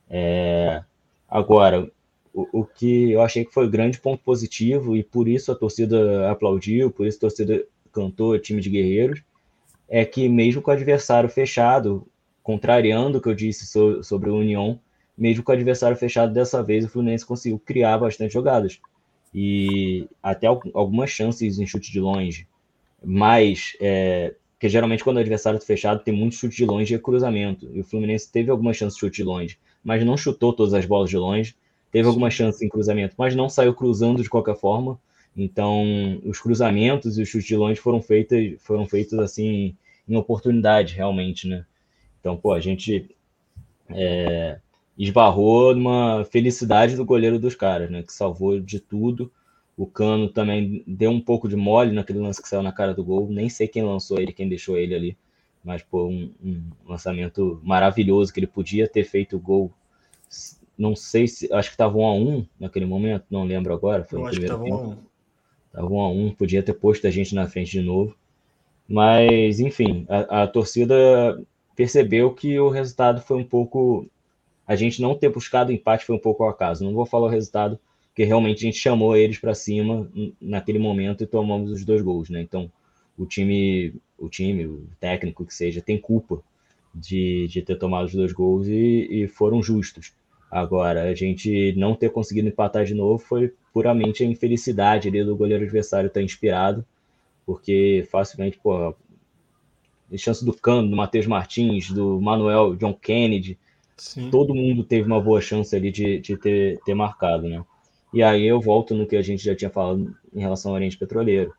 É, agora, o, o, que eu achei que foi grande ponto positivo, e por isso a torcida aplaudiu, por isso a torcida cantou time de guerreiros, é que mesmo com o adversário fechado, contrariando o que eu disse so, sobre o União, mesmo com o adversário fechado dessa vez, o Fluminense conseguiu criar bastante jogadas. E até algumas chances em chute de longe. Mas, é, porque geralmente quando o adversário está fechado, tem muito chute de longe e cruzamento. E o Fluminense teve algumas chances de chute de longe, mas não chutou todas as bolas de longe. Teve algumas chances em cruzamento, mas não saiu cruzando de qualquer forma. Então, os cruzamentos e os chutes de longe foram feitos, foram feitos assim em oportunidade, realmente, né? Então, pô, a gente é, esbarrou numa felicidade do goleiro dos caras, né? Que salvou de tudo. O Cano também deu um pouco de mole naquele lance que saiu na cara do gol. Nem sei quem lançou ele, quem deixou ele ali. Mas, pô, um, um lançamento maravilhoso que ele podia ter feito o gol. Não sei se. Acho que estava 1 a 1 naquele momento, não lembro agora. Foi Eu acho que primeiro tava um tempo. a um. Tava 1 a 1 podia ter posto a gente na frente de novo. Mas, enfim, a, a torcida percebeu que o resultado foi um pouco. A gente não ter buscado empate foi um pouco ao acaso. Não vou falar o resultado, porque realmente a gente chamou eles para cima naquele momento e tomamos os dois gols, né? Então, o time, o time, o técnico que seja, tem culpa de, de ter tomado os dois gols e, e foram justos. Agora, a gente não ter conseguido empatar de novo foi puramente a infelicidade ali do goleiro adversário estar inspirado, porque facilmente, pô, chance do Cano, do Matheus Martins, do Manuel John Kennedy, Sim. todo mundo teve uma boa chance ali de, de ter, ter marcado, né? E aí eu volto no que a gente já tinha falado em relação ao Oriente Petroleiro.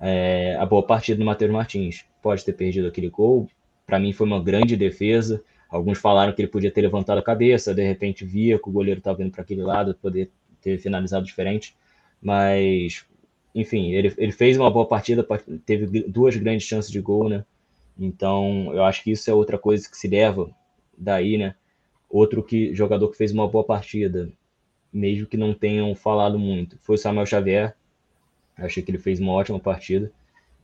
É, a boa partida do Matheus Martins pode ter perdido aquele gol. Para mim foi uma grande defesa. Alguns falaram que ele podia ter levantado a cabeça, de repente via que o goleiro estava vindo para aquele lado, poder ter finalizado diferente. Mas, enfim, ele, ele fez uma boa partida, teve duas grandes chances de gol, né? Então, eu acho que isso é outra coisa que se leva daí, né? Outro que jogador que fez uma boa partida, mesmo que não tenham falado muito, foi o Samuel Xavier. Eu achei que ele fez uma ótima partida.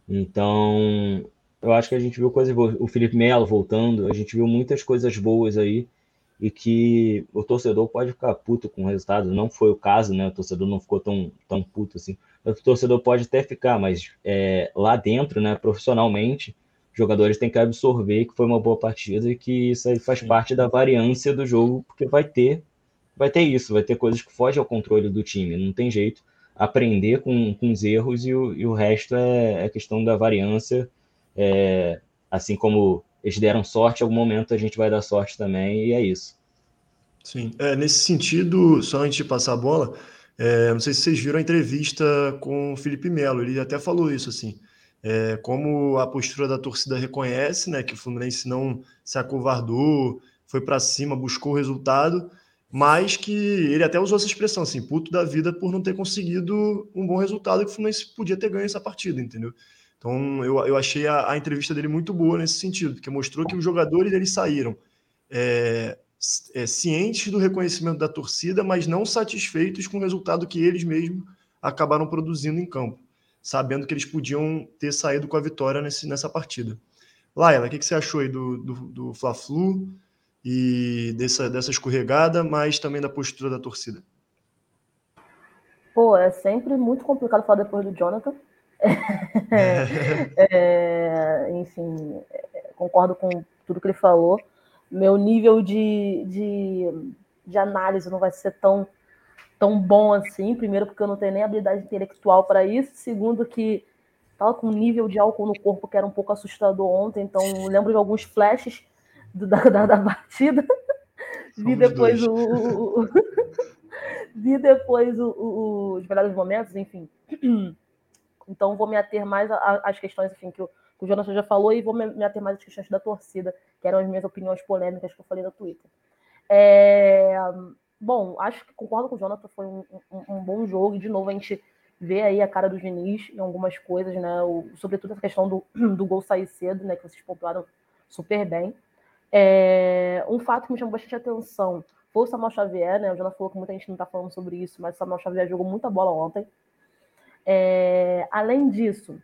Então, eu acho que a gente viu coisas boas. O Felipe Melo voltando, a gente viu muitas coisas boas aí e que o torcedor pode ficar puto com o resultado. Não foi o caso, né? O torcedor não ficou tão, tão puto assim. O torcedor pode até ficar, mas é, lá dentro, né, profissionalmente, jogadores têm que absorver que foi uma boa partida e que isso aí faz Sim. parte da variância do jogo, porque vai ter, vai ter isso, vai ter coisas que fogem ao controle do time, não tem jeito. Aprender com, com os erros e o, e o resto é, é questão da variância. É, assim como eles deram sorte, em algum momento a gente vai dar sorte também, e é isso. Sim, é, nesse sentido, só antes de passar a bola, é, não sei se vocês viram a entrevista com o Felipe Melo, ele até falou isso, assim, é, como a postura da torcida reconhece, né, que o Fluminense não se acovardou, foi para cima, buscou o resultado, mas que ele até usou essa expressão, assim, puto da vida por não ter conseguido um bom resultado que o Fluminense podia ter ganho essa partida, entendeu? Então, eu, eu achei a, a entrevista dele muito boa nesse sentido, porque mostrou que os jogadores eles saíram é, é, cientes do reconhecimento da torcida, mas não satisfeitos com o resultado que eles mesmos acabaram produzindo em campo, sabendo que eles podiam ter saído com a vitória nesse, nessa partida. Laila, o que, que você achou aí do, do, do Fla-Flu e dessa, dessa escorregada, mas também da postura da torcida? Pô, é sempre muito complicado falar depois do Jonathan. é, enfim, concordo com tudo que ele falou. Meu nível de, de, de análise não vai ser tão, tão bom assim. Primeiro, porque eu não tenho nem habilidade intelectual para isso. Segundo, que estava com um nível de álcool no corpo que era um pouco assustador ontem. Então, lembro de alguns flashes do, da, da, da partida. Vi depois o, o, o, vi depois o, o, os melhores momentos, enfim. Então, vou me ater mais às questões enfim, que, o, que o Jonas já falou e vou me, me ater mais às questões da torcida, que eram as minhas opiniões polêmicas que eu falei no Twitter. É, bom, acho que concordo com o Jonathan, foi um, um, um, bom jogo, e de novo a gente vê aí a cara do Diniz em algumas coisas, né? O, sobretudo essa questão do, do gol sair cedo, né? Que vocês pontuaram super bem. É, um fato que me chamou bastante atenção foi o Samuel Xavier, né? O Jonathan falou que muita gente não está falando sobre isso, mas o Samuel Xavier jogou muita bola ontem. É, além disso,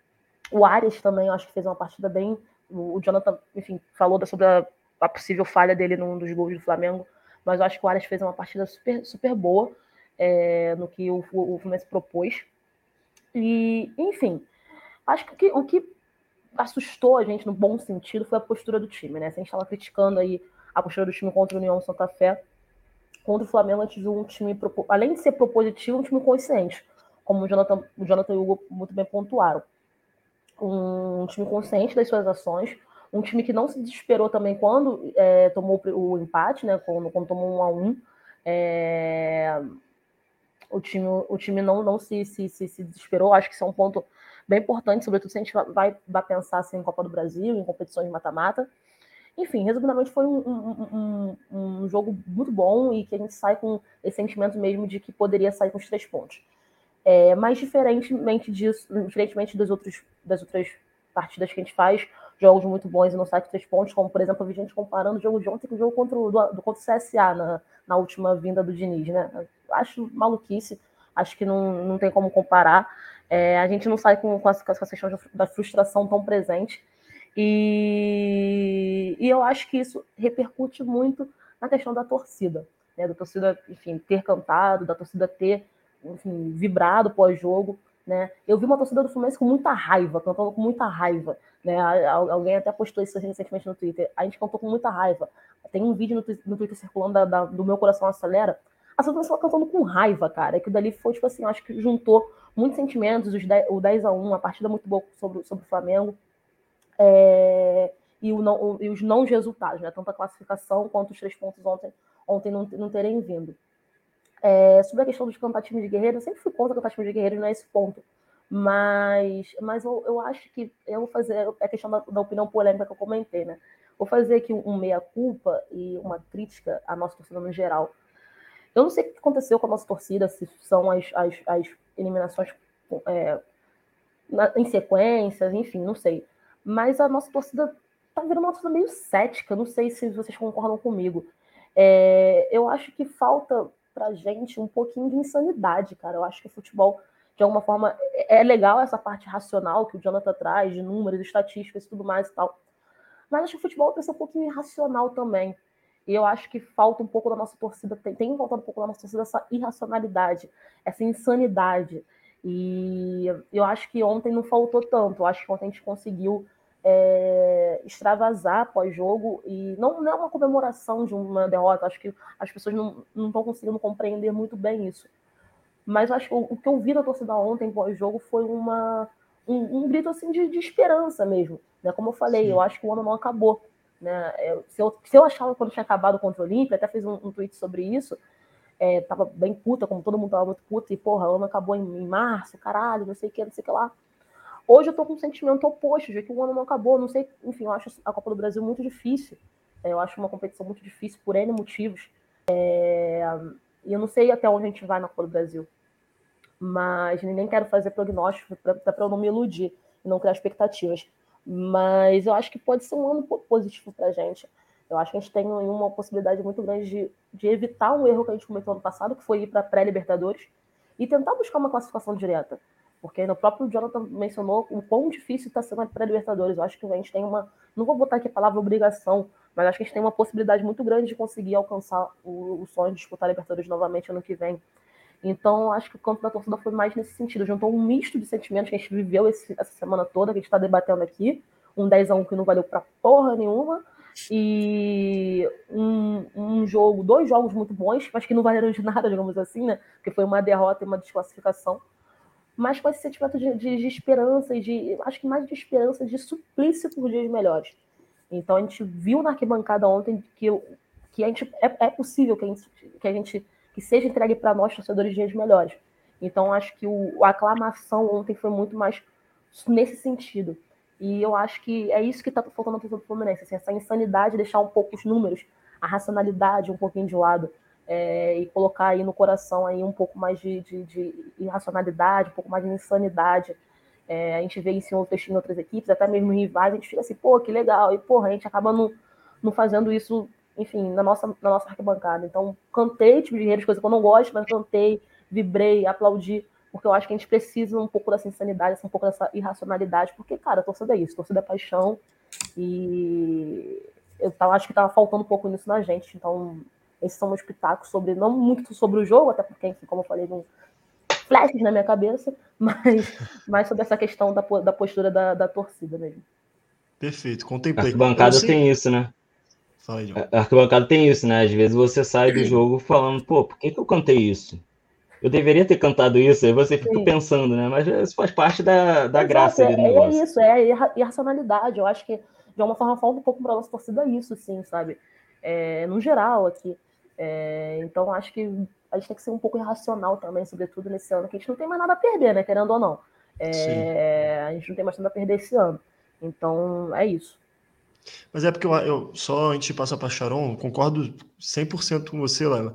o Arias também, eu acho que fez uma partida bem. O Jonathan, enfim, falou sobre a, a, possível falha dele num dos gols do Flamengo, mas eu acho que o Arias fez uma partida super, super boa é, no que o, o Fluminense propôs. E, enfim, acho que o, que o assustou a gente no bom sentido foi a postura do time, né? A gente estava criticando aí a postura do time contra o União Santa Fé, contra o Flamengo, a gente viu um time, além de ser propositivo, um time consciente como o Jonathan, o Jonathan e o Hugo muito bem pontuaram. Um time consciente das suas ações, um time que não se desesperou também quando é, tomou o empate, né? Quando, quando tomou um a um. É, o time, o time não, não se, se, se, se, desesperou. Acho que isso é um ponto bem importante, sobretudo se a gente vai, vai pensar assim, em Copa do Brasil, em competições de mata-mata. Enfim, resumidamente foi um, um, um, um, jogo muito bom e que a gente sai com esse sentimento mesmo de que poderia sair com os três pontos. É, mas diferentemente disso, diferentemente das outras, das outras partidas que a gente faz, jogos muito bons e sai com três pontos, como por exemplo a gente comparando o jogo de ontem com o jogo contra o, do, contra o CSA na, na última vinda do Diniz, né? Acho maluquice, acho que não, não tem como comparar. É, a gente não sai com, com, essa, com essa questão da frustração tão presente. E, e eu acho que isso repercute muito na questão da torcida, né? Da torcida, enfim, ter cantado, da torcida ter enfim, vibrado pós-jogo. Né? Eu vi uma torcida do Fluminense com muita raiva, cantando com muita raiva. Né? Alguém até postou isso recentemente no Twitter. A gente cantou com muita raiva. Tem um vídeo no, Twitter circulando da, da, do Meu Coração Acelera. A torcida cantando com raiva, cara. Que dali foi, tipo assim, acho que juntou muitos sentimentos, os 10, o 10 a 1 a partida muito boa sobre, sobre o Flamengo. É, e, o não, e, os não resultados, né? Tanto a classificação quanto os três pontos ontem, ontem não, não terem vindo. É, sobre a questão dos cantar time de guerreiro, eu sempre fui contra cantar time de guerreiro nesse ponto. Mas, mas eu, eu acho que eu vou fazer a questão da, da opinião polêmica que eu comentei, né? Vou fazer aqui um meia-culpa e uma crítica à nossa torcida no geral. Eu não sei o que aconteceu com a nossa torcida, se são as, as, as eliminações é, na, em sequências, enfim, não sei. Mas a nossa torcida tá virando uma torcida meio cética, não sei se vocês concordam comigo. É, eu acho que falta pra gente um pouquinho de insanidade, cara. Eu acho que o futebol, de alguma forma, é legal essa parte racional que o Jonathan traz, de números, estatísticas e tudo mais e tal. Mas acho que o futebol tem um pouquinho irracional também. E eu acho que falta um pouco da nossa torcida, tem, tem faltado um pouco da nossa torcida essa irracionalidade, essa insanidade. E eu acho que ontem não faltou tanto. Eu acho que ontem a gente conseguiu é, extravasar pós-jogo e não, não é uma comemoração de uma derrota. Acho que as pessoas não estão conseguindo compreender muito bem isso. Mas acho que o, o que eu vi da torcida ontem pós-jogo foi uma, um, um, grito assim de, de esperança mesmo. Né? Como eu falei, Sim. eu acho que o ano não acabou. Né? Eu, se, eu, se eu achava quando tinha acabado contra o Olímpia, até fiz um, um tweet sobre isso, é, tava bem puta, como todo mundo tava muito puta, e porra, o ano acabou em, em março, caralho, não sei o que, não sei o que lá. Hoje eu tô com um sentimento oposto, já que o ano não acabou, não sei, enfim, eu acho a Copa do Brasil muito difícil. É, eu acho uma competição muito difícil por N motivos. É, e eu não sei até onde a gente vai na Copa do Brasil. Mas nem quero fazer prognóstico para eu não me iludir e não criar expectativas. Mas eu acho que pode ser um ano positivo para a gente. Eu acho que a gente tem uma possibilidade muito grande de, de evitar um erro que a gente cometeu ano passado, que foi ir para pré-Libertadores, e tentar buscar uma classificação direta. Porque o próprio Jonathan mencionou o quão difícil está sendo a pré-Libertadores. Eu acho que a gente tem uma. Não vou botar aqui a palavra obrigação, mas acho que a gente tem uma possibilidade muito grande de conseguir alcançar o, o sonho de disputar a Libertadores novamente ano que vem. Então, acho que o campo da torcida foi mais nesse sentido. Juntou um misto de sentimentos que a gente viveu esse, essa semana toda, que a gente está debatendo aqui. Um 10 a 1 que não valeu para porra nenhuma. E um, um, jogo, dois jogos muito bons, mas que não valeram de nada, digamos assim, né? Porque foi uma derrota e uma desclassificação mas com esse sentimento de, de, de esperança e de. Acho que mais de esperança, de suplício por dias melhores. Então a gente viu na arquibancada ontem que, que a gente, é, é possível que a gente, que a gente que seja entregue para nós, torcedores, dias melhores. Então acho que o, a aclamação ontem foi muito mais nesse sentido. E eu acho que é isso que está faltando no torcedor do Fluminense, assim, essa insanidade, deixar um pouco os números, a racionalidade um pouquinho de lado é, e colocar aí no coração aí um pouco mais de, de, de irracionalidade, um pouco mais de insanidade. É, a gente vê isso em outras, em outras equipes, até mesmo rivais, a gente fica assim, pô, que legal. E, porra, a gente acaba não, não fazendo isso, enfim, na nossa, na nossa arquibancada. Então, cantei, tipo de coisa que eu não gosto, mas cantei, vibrei, aplaudi, porque eu acho que a gente precisa um pouco dessa insanidade, um pouco dessa irracionalidade, porque, cara, torcida é isso, torcida é paixão, e eu acho que tava faltando um pouco nisso na gente, então esses são meus pitacos sobre, não muito sobre o jogo, até porque, enfim, como eu falei, não flashes na minha cabeça, mas mais sobre essa questão da, da postura da, da torcida mesmo. Perfeito, contemplei. A arquibancada tem isso, né? A arquibancada tem isso, né? Às vezes você sai do jogo falando, pô, por que, que eu cantei isso? Eu deveria ter cantado isso, aí você fica Sim. pensando, né? Mas isso faz parte da, da graça é, do é negócio. É isso, é irracionalidade. Eu acho que, de alguma forma, falta um pouco para nossa torcida isso, sim, sabe? É, no geral, aqui. É, então, acho que a gente tem que ser um pouco irracional também, sobretudo nesse ano, que a gente não tem mais nada a perder, né? Querendo ou não. É, a gente não tem mais nada a perder esse ano. Então, é isso. Mas é porque eu, eu só antes de passar para Sharon, concordo 100% com você, Lana.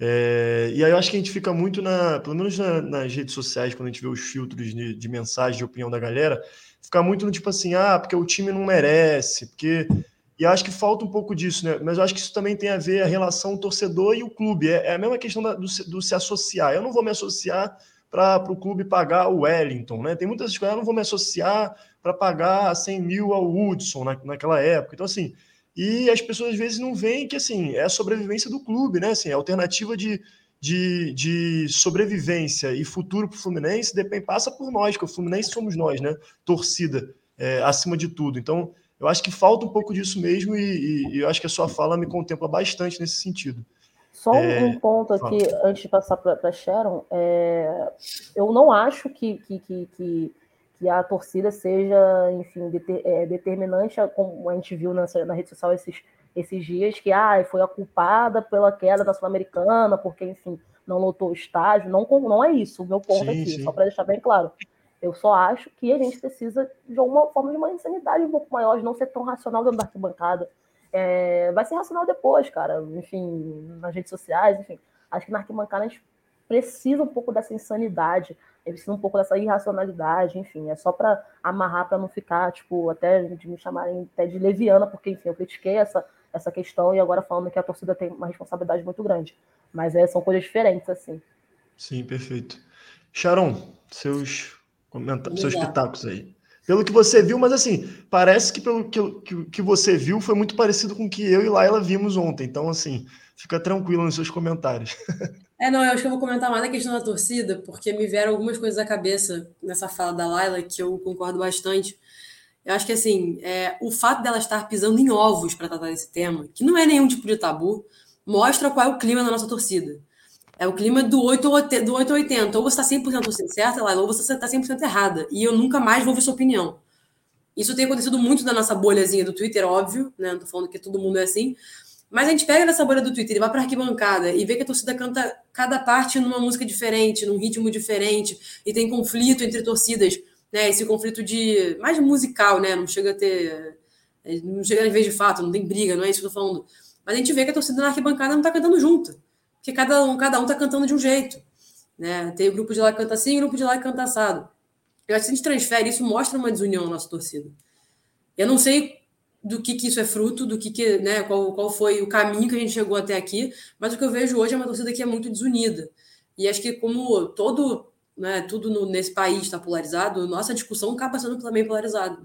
É, e aí eu acho que a gente fica muito na, pelo menos na, nas redes sociais, quando a gente vê os filtros de, de mensagem, de opinião da galera, fica muito no tipo assim, ah, porque o time não merece, porque. E acho que falta um pouco disso, né? Mas acho que isso também tem a ver a relação torcedor e o clube. É, é a mesma questão da, do, do, se associar. Eu não vou me associar para o clube pagar o Wellington, né? Tem muitas coisas, eu não vou me associar para pagar 100 mil ao Hudson na, naquela época. Então, assim, e as pessoas às vezes não veem que, assim, é a sobrevivência do clube, né? Assim, a alternativa de, de, de sobrevivência e futuro para o Fluminense depende, passa por nós, que o Fluminense somos nós, né? Torcida, é, acima de tudo. Então, eu acho que falta um pouco disso mesmo e, e, e, eu acho que a sua fala me contempla bastante nesse sentido. Só é, um ponto aqui, fala. antes de passar para Sharon, é, eu não acho que, que, que, que a torcida seja, enfim, deter, é, determinante, como a gente viu na, na rede social esses, esses dias, que ah, foi a culpada pela queda da Sul-Americana, porque, enfim, não lotou o estádio. Não, não é isso o meu ponto sim, aqui, sim. só para deixar bem claro. Eu só acho que a gente precisa de alguma forma de uma insanidade um pouco maior, de não ser tão racional dentro da arquibancada. É, vai ser racional depois, cara. Enfim, nas redes sociais, enfim. Acho que na arquibancada a gente precisa um pouco dessa insanidade precisa um pouco dessa irracionalidade, enfim, é só para amarrar para não ficar, tipo, até de me chamarem até de leviana, porque, enfim, eu critiquei essa, essa questão e agora falando que a torcida tem uma responsabilidade muito grande. Mas é, são coisas diferentes, assim. Sim, perfeito. Sharon, seus comentários, seus pitacos aí. Pelo que você viu, mas assim, parece que pelo que, que, que você viu foi muito parecido com o que eu e Laila vimos ontem. Então, assim, fica tranquilo nos seus comentários. É, não, eu acho que eu vou comentar mais a questão da torcida, porque me vieram algumas coisas à cabeça nessa fala da Laila que eu concordo bastante. Eu acho que, assim, é, o fato dela estar pisando em ovos para tratar desse tema, que não é nenhum tipo de tabu, mostra qual é o clima da nossa torcida. É o clima do 8 ou do 8 ou 80. Ou você está 100% certa, Laila, ou você está 100% errada. E eu nunca mais vou ver sua opinião. Isso tem acontecido muito na nossa bolhazinha do Twitter, óbvio, né? Não tô falando que todo mundo é assim, mas a gente pega nessa bolha do Twitter e vai para arquibancada e vê que a torcida canta cada parte numa música diferente, num ritmo diferente, e tem conflito entre torcidas, né? Esse conflito de mais musical, né? Não chega a ter. Não chega a vez de fato, não tem briga, não é isso que eu tô falando. Mas a gente vê que a torcida na arquibancada não tá cantando junto. Porque cada um, cada um tá cantando de um jeito. Né? Tem o grupo de lá que canta assim o grupo de lá que canta assado. Eu acho que a gente transfere, isso mostra uma desunião na nossa torcida. Eu não sei do que, que isso é fruto, do que, que né, qual, qual foi o caminho que a gente chegou até aqui, mas o que eu vejo hoje é uma torcida que é muito desunida. E acho que como todo, né, tudo no, nesse país está polarizado, nossa discussão acaba sendo também polarizada.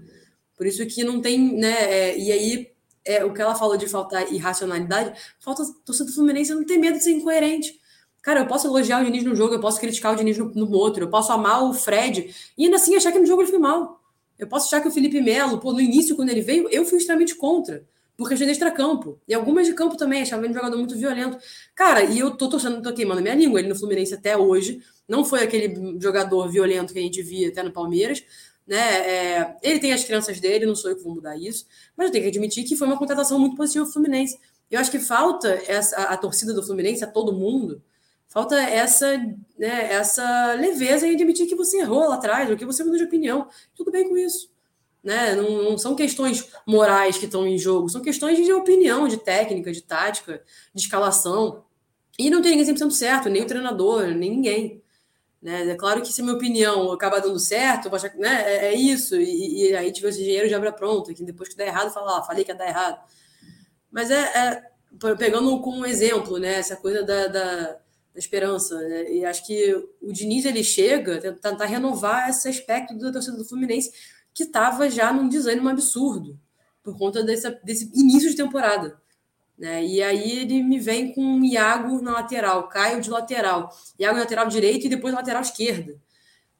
Por isso que não tem, né, é, e aí é, o que ela falou de faltar irracionalidade, falta torcida do Fluminense não tem medo de ser incoerente. Cara, eu posso elogiar o Diniz no jogo, eu posso criticar o Diniz no, no outro, eu posso amar o Fred e ainda assim achar que no jogo ele foi mal. Eu posso achar que o Felipe Melo, pô, no início, quando ele veio, eu fui extremamente contra. Por questão de extracampo. E algumas de campo também, achava ele um jogador muito violento. Cara, e eu tô torcendo, tô queimando minha língua. Ele no Fluminense até hoje não foi aquele jogador violento que a gente via até no Palmeiras. Né? É, ele tem as crianças dele, não sou eu que vou mudar isso. Mas eu tenho que admitir que foi uma contratação muito positiva do Fluminense. Eu acho que falta essa, a, a torcida do Fluminense, a todo mundo, Falta essa, né, essa leveza em admitir que você errou lá atrás, ou que você mudou de opinião. Tudo bem com isso. Né? Não, não, são questões morais que estão em jogo, são questões de opinião, de técnica, de tática, de escalação. E não tem ninguém 100% certo, nem o treinador, nem ninguém. Né? É claro que se a minha opinião acabar dando certo, achar né, é, é isso, e, e aí tiver esse dinheiro já abre pronto, que depois que der errado, fala, ah, falei que ia dar errado. Mas é, é pegando como exemplo, né, essa coisa da, da da esperança. Né? E acho que o Diniz ele chega a tentar renovar esse aspecto da torcida do Fluminense que estava já num desânimo absurdo por conta desse, desse início de temporada. Né? E aí ele me vem com um Iago na lateral, Caio de lateral, Iago lateral direito e depois lateral esquerda.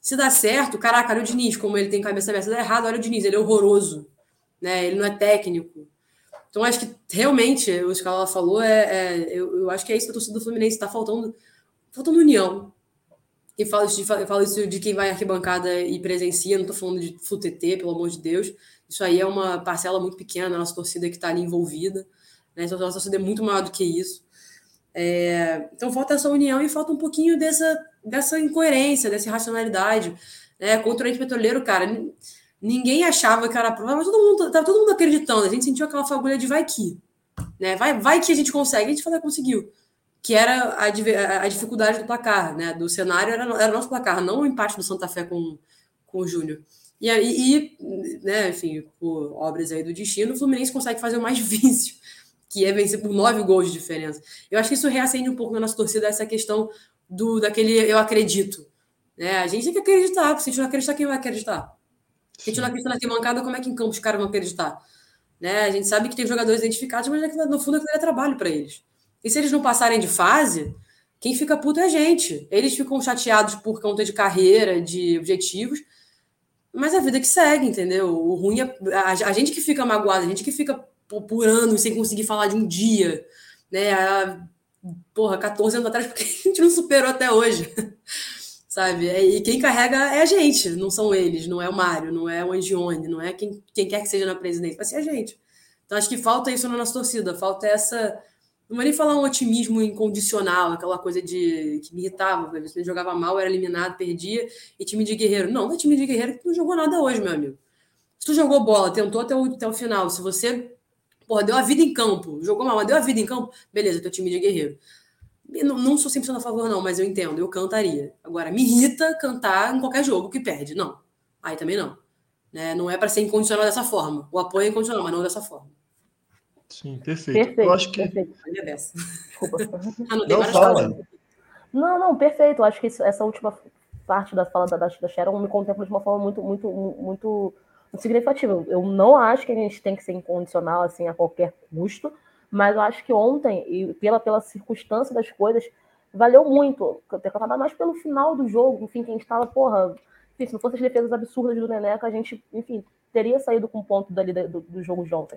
Se dá certo, caraca, olha o Diniz, como ele tem cabeça aberta, dá errado, olha o Diniz, ele é horroroso, né? ele não é técnico, então, acho que realmente, o que ela falou, é, é eu, eu, acho que é isso que a torcida do Fluminense está faltando, faltando união. E falo isso, de, falo isso de quem vai à arquibancada e presencia, não estou falando de FUTT, pelo amor de Deus. Isso aí é uma parcela muito pequena da nossa torcida que está ali envolvida. Né? Então, a torcida é muito maior do que isso. É, então, falta essa união e falta um pouquinho dessa, dessa incoerência, dessa irracionalidade. Né? Contra o ente petroleiro, cara, ninguém achava que era prova, mas todo mundo, tava todo mundo acreditando. A gente sentiu aquela fagulha de vai que. Né? Vai, vai que a gente consegue, a gente falou, conseguiu. Que era a, a, dificuldade do placar, né? Do cenário era, era nosso placar, não o empate do Santa Fé com, com o Júnior. E, e, né, enfim, por obras aí do destino, o Fluminense consegue fazer mais difícil, que é vencer por nove gols de diferença. Eu acho que isso reacende um pouco na nossa torcida essa questão do daquele eu acredito. Né? A gente tem que acreditar, porque se a gente não acreditar, quem vai acreditar? Se a gente não acredita na arquibancada, como é que em campo os caras vão acreditar? Né? A gente sabe que tem jogadores identificados, mas é no fundo aquilo é trabalho para eles. E se eles não passarem de fase, quem fica puto é a gente. Eles ficam chateados por conta de carreira, de objetivos, mas a vida que segue, entendeu? O ruim é a, a gente que fica magoado, a gente que fica por, anos sem conseguir falar de um dia, né? A, porra, 14 anos atrás, porque a gente não superou até hoje. Sabe? É, e quem carrega é a gente, não são eles, não é o Mário, não é o Angione, não é quem, quem quer que seja na presidência, vai ser a gente. Então acho que falta isso na nossa torcida, falta essa. Não vou nem falar um otimismo incondicional, aquela coisa de que me irritava, você jogava mal, era eliminado, perdia, e time de guerreiro. Não, não é time de guerreiro que não jogou nada hoje, meu amigo. Se tu jogou bola, tentou até o, até o final, se você porra, deu a vida em campo, jogou mal, mas deu a vida em campo, beleza, teu time de guerreiro. Não, não sou 100% a favor, não, mas eu entendo, eu cantaria. Agora, me irrita cantar em qualquer jogo que perde. Não. Aí também não. Né? Não é para ser incondicional dessa forma. O apoio é incondicional, mas não dessa forma. Sim, perfeito. perfeito eu acho que. Perfeito. Desculpa. ah, não, não fala. Não, não, perfeito. Eu acho que isso, essa última parte da fala da, da Sharon me contempla de uma forma muito, muito, muito, muito significativa. Eu não acho que a gente tem que ser incondicional assim a qualquer custo mas eu acho que ontem, e pela, pela circunstância das coisas, valeu muito. Ter mais pelo final do jogo, enfim, que a gente estava, porra, se não fossem as defesas absurdas do Neneca, a gente, enfim, teria saído com ponto dali do, do jogo de ontem.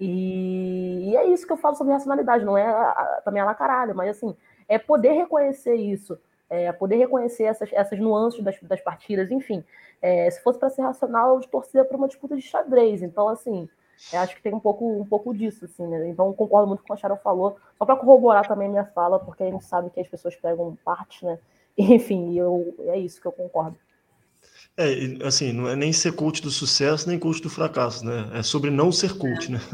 E, e, é isso que eu falo sobre racionalidade, não é a, também a la caralho, mas assim, é poder reconhecer isso, é poder reconhecer essas, essas nuances das, das partidas, enfim. É, se fosse para ser racional, eu torcia para uma disputa de xadrez. Então, assim, eu acho que tem um pouco, um pouco disso, assim, né? Então concordo muito com o que a Sharon falou. Só para corroborar também minha fala, porque a gente sabe que as pessoas pegam parte, né? Enfim, eu, é isso que eu concordo. É, assim, não é nem ser coach do sucesso, nem coach do fracasso, né? É sobre não ser coach, né?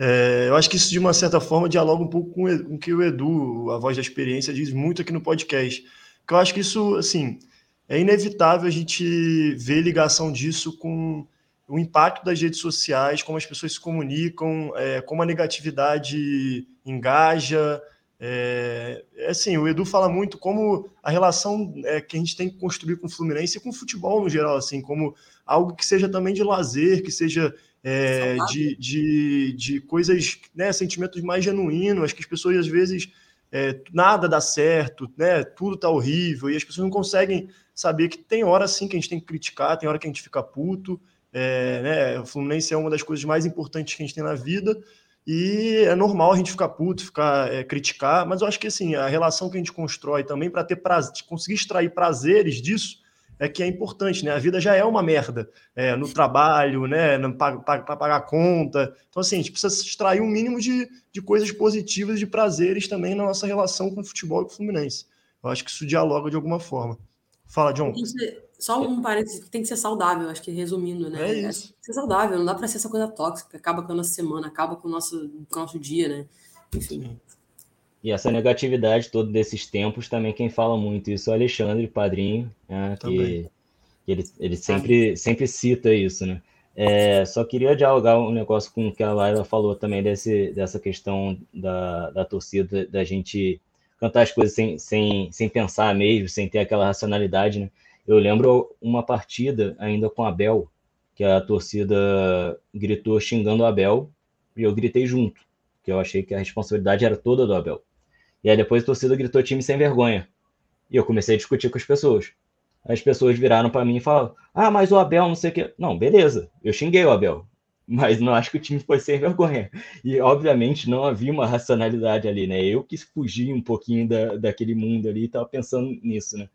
É, eu acho que isso, de uma certa forma, dialoga um pouco com o que o Edu, a voz da experiência, diz muito aqui no podcast. Que eu acho que isso, assim, é inevitável a gente ver ligação disso com o impacto das redes sociais, como as pessoas se comunicam, é, como a negatividade engaja. É, é, assim, o Edu fala muito como a relação é, que a gente tem que construir com o Fluminense e com o futebol no geral, assim, como algo que seja também de lazer, que seja é, de, de, de coisas, né, sentimentos mais genuínos, acho que as pessoas às vezes é, nada dá certo, né, tudo tá horrível, e as pessoas não conseguem saber que tem hora sim que a gente tem que criticar, tem hora que a gente fica puto, é, né, o Fluminense é uma das coisas mais importantes que a gente tem na vida e é normal a gente ficar puto, ficar é, criticar, mas eu acho que assim a relação que a gente constrói também para ter prazer, conseguir extrair prazeres disso é que é importante, né? A vida já é uma merda é, no trabalho, né? Para pagar conta. Então, assim, a gente precisa extrair um mínimo de, de coisas positivas, de prazeres também na nossa relação com o futebol e com o Fluminense. Eu acho que isso dialoga de alguma forma. Fala, John. Só um parênteses que tem que ser saudável, acho que resumindo, né? É isso. É ser saudável, não dá para ser essa coisa tóxica, acaba com a nossa semana, acaba com o nosso, com o nosso dia, né? Enfim. E essa negatividade toda desses tempos também quem fala muito isso é o Alexandre, padrinho, né? que, que, ele, ele sempre, sempre cita isso, né? É, só queria dialogar um negócio com o que a Laila falou também desse, dessa questão da, da torcida, da gente cantar as coisas sem, sem, sem pensar mesmo, sem ter aquela racionalidade, né? Eu lembro uma partida ainda com Abel, que a torcida gritou xingando Abel, e eu gritei junto, que eu achei que a responsabilidade era toda do Abel. E aí depois a torcida gritou time sem vergonha. E eu comecei a discutir com as pessoas. As pessoas viraram para mim e falaram: Ah, mas o Abel não sei o quê. Não, beleza, eu xinguei o Abel, mas não acho que o time foi sem vergonha. E obviamente não havia uma racionalidade ali, né? Eu quis fugir um pouquinho da, daquele mundo ali e estava pensando nisso, né?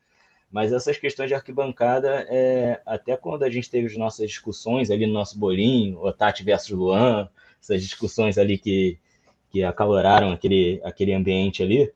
Mas essas questões de arquibancada, é, até quando a gente teve as nossas discussões ali no nosso bolinho, o Tati versus Luan, essas discussões ali que, que acaloraram aquele, aquele ambiente ali,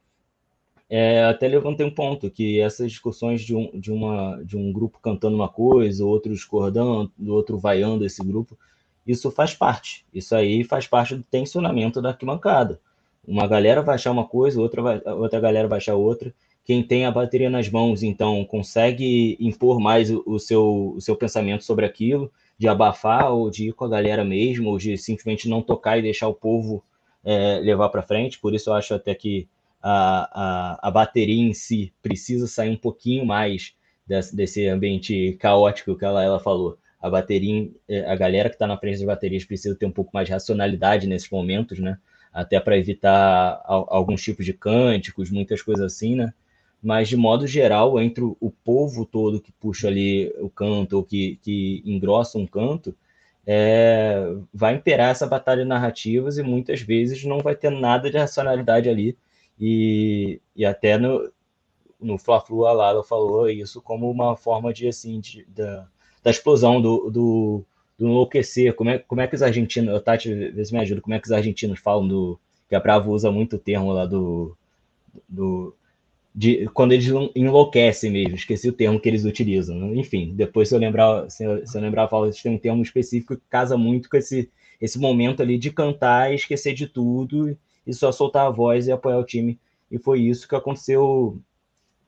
é, até levantei um ponto, que essas discussões de um, de, uma, de um grupo cantando uma coisa, outro discordando, outro vaiando esse grupo, isso faz parte. Isso aí faz parte do tensionamento da arquibancada. Uma galera vai achar uma coisa, outra, vai, outra galera vai achar outra. Quem tem a bateria nas mãos, então, consegue impor mais o, o seu, o seu pensamento sobre aquilo, de abafar ou de ir com a galera mesmo, ou de simplesmente não tocar e deixar o povo é, levar para frente. Por isso eu acho até que a, a, a bateria em si precisa sair um pouquinho mais desse, desse ambiente caótico que ela, ela falou. A bateria, é, a galera que está na frente das baterias precisa ter um pouco mais de racionalidade nesses momentos, né? Até para evitar alguns tipos de cânticos, muitas coisas assim, né? Mas, de modo geral, entre o povo todo que puxa ali o canto ou que, que engrossa um canto, é, vai imperar essa batalha de narrativas e muitas vezes não vai ter nada de racionalidade ali e, e até no, no Fla-Flu a Lala falou isso como uma forma de, assim, de, da, da explosão do, do, do enlouquecer. Como é, como é que os argentinos, Tati, vê se me ajuda, como é que os argentinos falam do, que a Bravo usa muito o termo lá do, do de, quando eles enlouquecem mesmo, esqueci o termo que eles utilizam. Né? Enfim, depois se eu lembrar, se eu, se eu lembrar, eu falo, têm um termo específico que casa muito com esse, esse momento ali de cantar esquecer de tudo e só soltar a voz e apoiar o time. E foi isso que aconteceu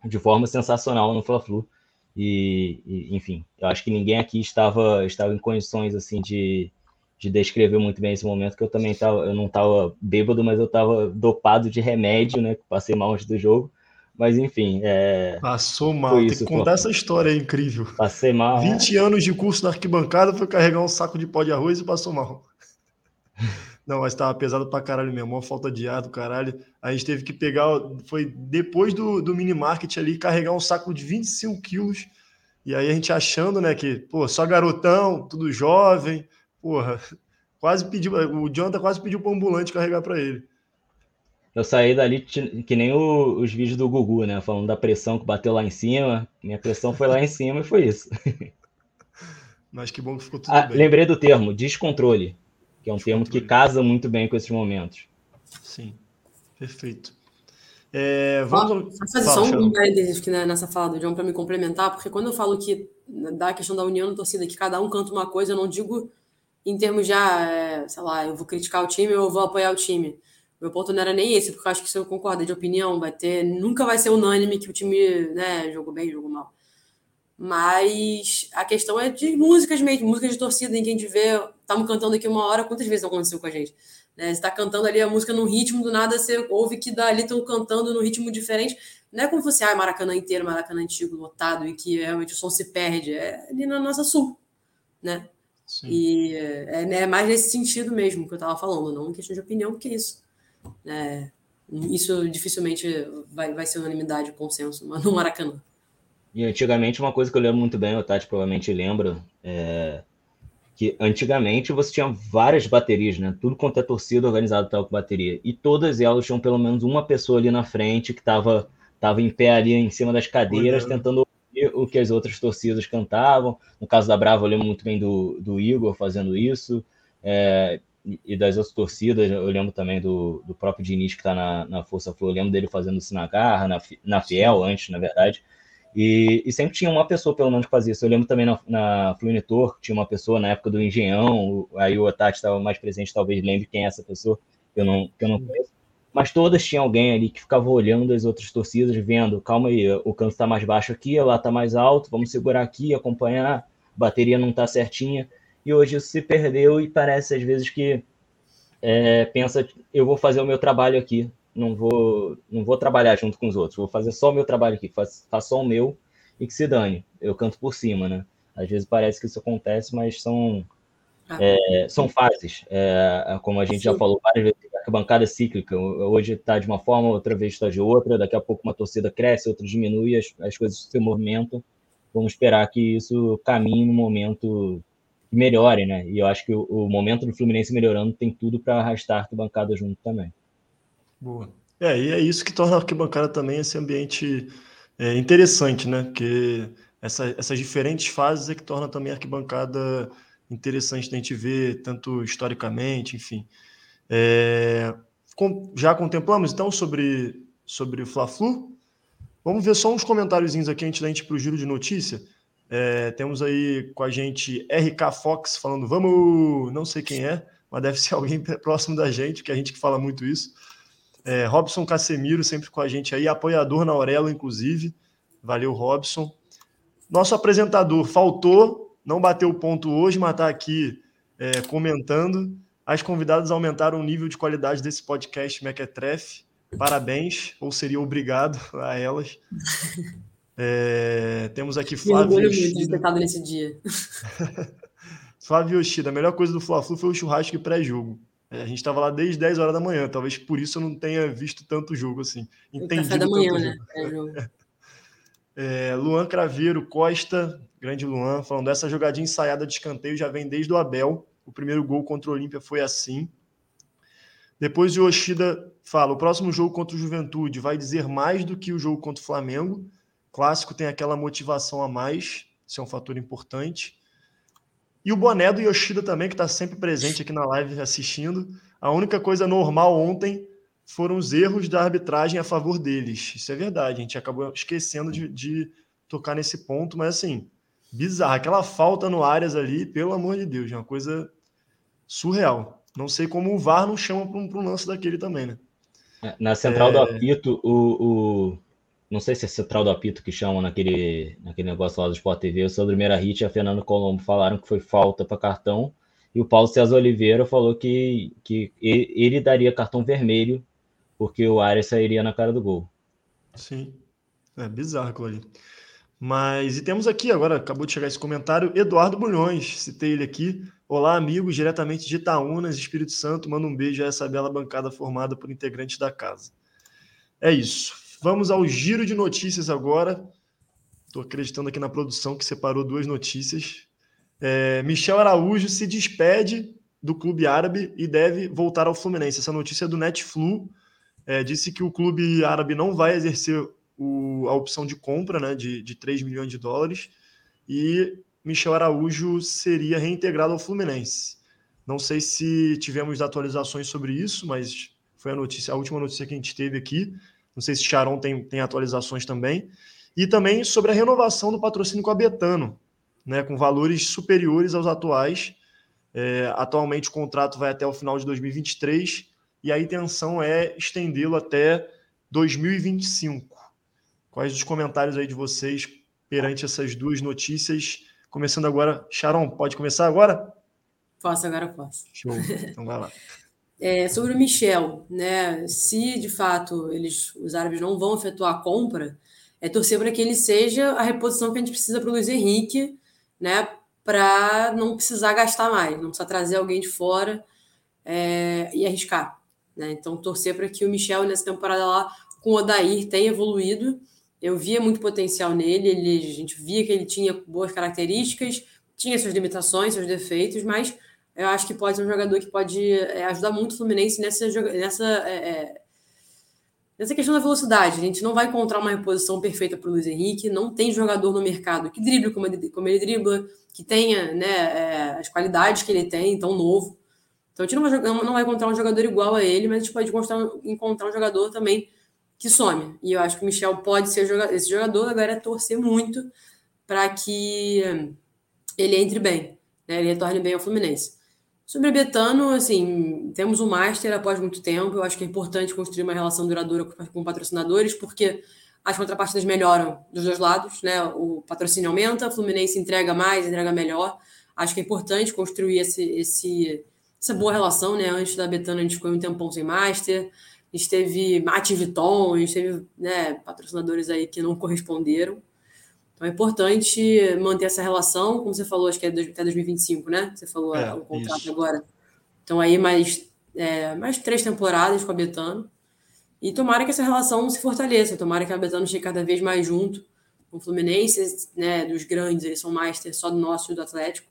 de forma sensacional no Fla-Flu. E, e, enfim, eu acho que ninguém aqui estava, estava em condições assim de, de descrever muito bem esse momento, que eu também tava, eu não estava bêbado, mas eu estava dopado de remédio, né? Passei mal antes do jogo. Mas enfim. É... Passou mal. Tem isso, que contar pô. essa história, é incrível. Passei mal. 20 é. anos de curso na arquibancada, foi carregar um saco de pó de arroz e passou mal. Não, mas tava pesado pra caralho mesmo, uma falta de ar do caralho. A gente teve que pegar, foi depois do, do mini market ali, carregar um saco de 25 quilos. E aí a gente achando, né, que, pô, só garotão, tudo jovem, porra, quase pediu, o Jonathan quase pediu para ambulante carregar para ele. Eu saí dali que nem o, os vídeos do Gugu, né, falando da pressão que bateu lá em cima. Minha pressão foi lá em cima e foi isso. Mas que bom que ficou tudo ah, bem. Lembrei do termo, descontrole que é um termo que casa muito bem com esses momentos. Sim, perfeito. É, vamos Só fazer só um parênteses aqui né, nessa fala do John para me complementar, porque quando eu falo que da questão da união da torcida, que cada um canta uma coisa, eu não digo em termos de, ah, é, sei lá, eu vou criticar o time ou eu vou apoiar o time. Meu ponto não era nem esse, porque eu acho que se eu concordo de opinião, vai ter, nunca vai ser unânime que o time né, jogou bem, jogou mal. Mas a questão é de músicas mesmo, músicas de torcida, em quem te vê. Estamos cantando aqui uma hora, quantas vezes aconteceu com a gente? Né? Você está cantando ali a música num ritmo, do nada você ouve que dali estão cantando num ritmo diferente. Não é como se fosse ah, Maracanã inteiro, Maracanã antigo, lotado, e que realmente o som se perde. É ali na nossa sul, né? Sim. E é, é, mais nesse sentido mesmo que eu estava falando, não em questão de opinião, porque isso. É, isso dificilmente vai, vai ser unanimidade, consenso no Maracanã. E antigamente, uma coisa que eu lembro muito bem, o Tati provavelmente lembra, é que antigamente você tinha várias baterias, né? Tudo quanto é torcida organizado estava com bateria. E todas elas tinham pelo menos uma pessoa ali na frente que estava tava em pé ali em cima das cadeiras, Olhando. tentando ouvir o que as outras torcidas cantavam. No caso da Brava, eu lembro muito bem do, do Igor fazendo isso. É, e das outras torcidas, eu lembro também do, do próprio Diniz que está na, na Força Flor, eu lembro dele fazendo isso na Garra, na, na Fiel antes, na verdade. E, e, sempre tinha uma pessoa, pelo menos, que fazia isso. Eu lembro também na, na Fluinitor, tinha uma pessoa na época do Engenhão, aí o Otati estava mais presente, talvez lembre quem é essa pessoa, que eu não, que eu não conheço. Mas todas tinham alguém ali que ficava olhando as outras torcidas, vendo, calma aí, o canto está mais baixo aqui, lá está mais alto, vamos segurar aqui, acompanhar, bateria não está certinha. E hoje isso se perdeu e parece às vezes que é, pensa, eu vou fazer o meu trabalho aqui, não vou, não vou trabalhar junto com os outros, vou fazer só o meu trabalho aqui, faço, faço só o meu e que se dane. Eu canto por cima, né? Às vezes parece que isso acontece, mas são, ah. é, são fases. É, é como a gente Sim. já falou várias vezes, a bancada é cíclica. Hoje está de uma forma, outra vez está de outra, daqui a pouco uma torcida cresce, outra diminui, as, as coisas se movimentam. Vamos esperar que isso caminhe no momento que melhore, né? E eu acho que o, o momento do Fluminense melhorando tem tudo para arrastar a bancada junto também. Boa. É, e é isso que torna a arquibancada também esse ambiente é, interessante, né? Porque essa, essas diferentes fases é que torna também a arquibancada interessante da gente ver, tanto historicamente, enfim. É, com, já contemplamos então sobre, sobre o Fla-Flu. Vamos ver só uns comentáriozinhos aqui antes da gente ir para o giro de notícia. É, temos aí com a gente RK Fox falando, vamos, não sei quem é, mas deve ser alguém próximo da gente, que a gente que fala muito isso. É, Robson Casemiro sempre com a gente aí, apoiador na Aurelo, inclusive. Valeu, Robson. Nosso apresentador faltou, não bateu o ponto hoje, mas está aqui é, comentando. As convidadas aumentaram o nível de qualidade desse podcast Mequetrefe. Parabéns, ou seria obrigado a elas. É, temos aqui Flávio. Ter estado nesse dia. Flávio Yoshida, a melhor coisa do Fla-Flu foi o churrasco e pré-jogo. É, a gente estava lá desde 10 horas da manhã, talvez por isso eu não tenha visto tanto jogo assim. Entendido café da manhã, né? É, Luan Craveiro Costa, grande Luan, falando essa jogadinha ensaiada de escanteio já vem desde o Abel. O primeiro gol contra o Olímpia foi assim. Depois o Yoshida fala: o próximo jogo contra o Juventude vai dizer mais do que o jogo contra o Flamengo. Clássico tem aquela motivação a mais, isso é um fator importante. E o boné do Yoshida também, que está sempre presente aqui na live assistindo. A única coisa normal ontem foram os erros da arbitragem a favor deles. Isso é verdade, a gente acabou esquecendo de, de tocar nesse ponto, mas assim, bizarro. Aquela falta no Arias ali, pelo amor de Deus, é uma coisa surreal. Não sei como o VAR não chama para um, um, lance daquele também, né? Na central é... do apito, o, o, Não sei se é central do apito que chamam naquele, naquele negócio lá do Sport TV, o Sandro Merahit e a Fernando Colombo falaram que foi falta para cartão, e o Paulo César Oliveira falou que, que ele daria cartão vermelho porque o Arias sairia na cara do gol. Sim, é bizarro aquilo ali. Mas, e temos aqui agora, acabou de chegar esse comentário, Eduardo Bulhões, citei ele aqui. Olá, amigos, diretamente de Itaúnas, Espírito Santo, manda um beijo a essa bela bancada formada por integrantes da casa. É isso. Vamos ao giro de notícias agora. Estou acreditando aqui na produção que separou duas notícias. É, Michel Araújo se despede do clube árabe e deve voltar ao Fluminense. Essa notícia é do Netflu é, disse que o clube árabe não vai exercer o, a opção de compra né, de, de 3 milhões de dólares e Michel Araújo seria reintegrado ao Fluminense. Não sei se tivemos atualizações sobre isso, mas foi a notícia, a última notícia que a gente teve aqui. Não sei se Charon tem, tem atualizações também. E também sobre a renovação do patrocínio com a Betano, né, com valores superiores aos atuais. É, atualmente o contrato vai até o final de 2023 e a intenção é estendê-lo até 2025. Quais os comentários aí de vocês perante essas duas notícias? Começando agora, Sharon, pode começar agora? Posso, agora posso. Show, então vai lá. É, sobre o Michel, né? Se de fato eles, os árabes não vão efetuar a compra, é torcer para que ele seja a reposição que a gente precisa para o Luiz Henrique, né? Para não precisar gastar mais, não precisar trazer alguém de fora é, e arriscar. Né? Então, torcer para que o Michel, nessa temporada lá, com o Odair, tenha evoluído. Eu via muito potencial nele, ele, a gente via que ele tinha boas características, tinha suas limitações, seus defeitos, mas eu acho que pode ser um jogador que pode é, ajudar muito o Fluminense nessa, nessa, é, é, nessa questão da velocidade. A gente não vai encontrar uma reposição perfeita para o Luiz Henrique, não tem jogador no mercado que drible como ele, como ele dribla, que tenha né, é, as qualidades que ele tem, tão novo. Então a gente não vai, não vai encontrar um jogador igual a ele, mas a gente pode encontrar, encontrar um jogador também que some. E eu acho que o Michel pode ser esse jogador, agora é torcer muito para que ele entre bem, né? ele retorne bem ao Fluminense. Sobre Betano, assim, temos um Master após muito tempo. Eu acho que é importante construir uma relação duradoura com patrocinadores, porque as contrapartidas melhoram dos dois lados, né? O patrocínio aumenta, o Fluminense entrega mais, entrega melhor. Acho que é importante construir esse, esse, essa boa relação, né? Antes da Betana, a gente ficou um tempão sem Master, a gente teve Mate Viton, a gente teve né, patrocinadores aí que não corresponderam. Então é importante manter essa relação, como você falou, acho que é até 2025, né? Você falou é, o contrato isso. agora. Então aí mais, é, mais três temporadas com a Betano. E tomara que essa relação se fortaleça, tomara que a Betano chegue cada vez mais junto com o Fluminense, né? Dos grandes, eles são Master só do nosso e do Atlético.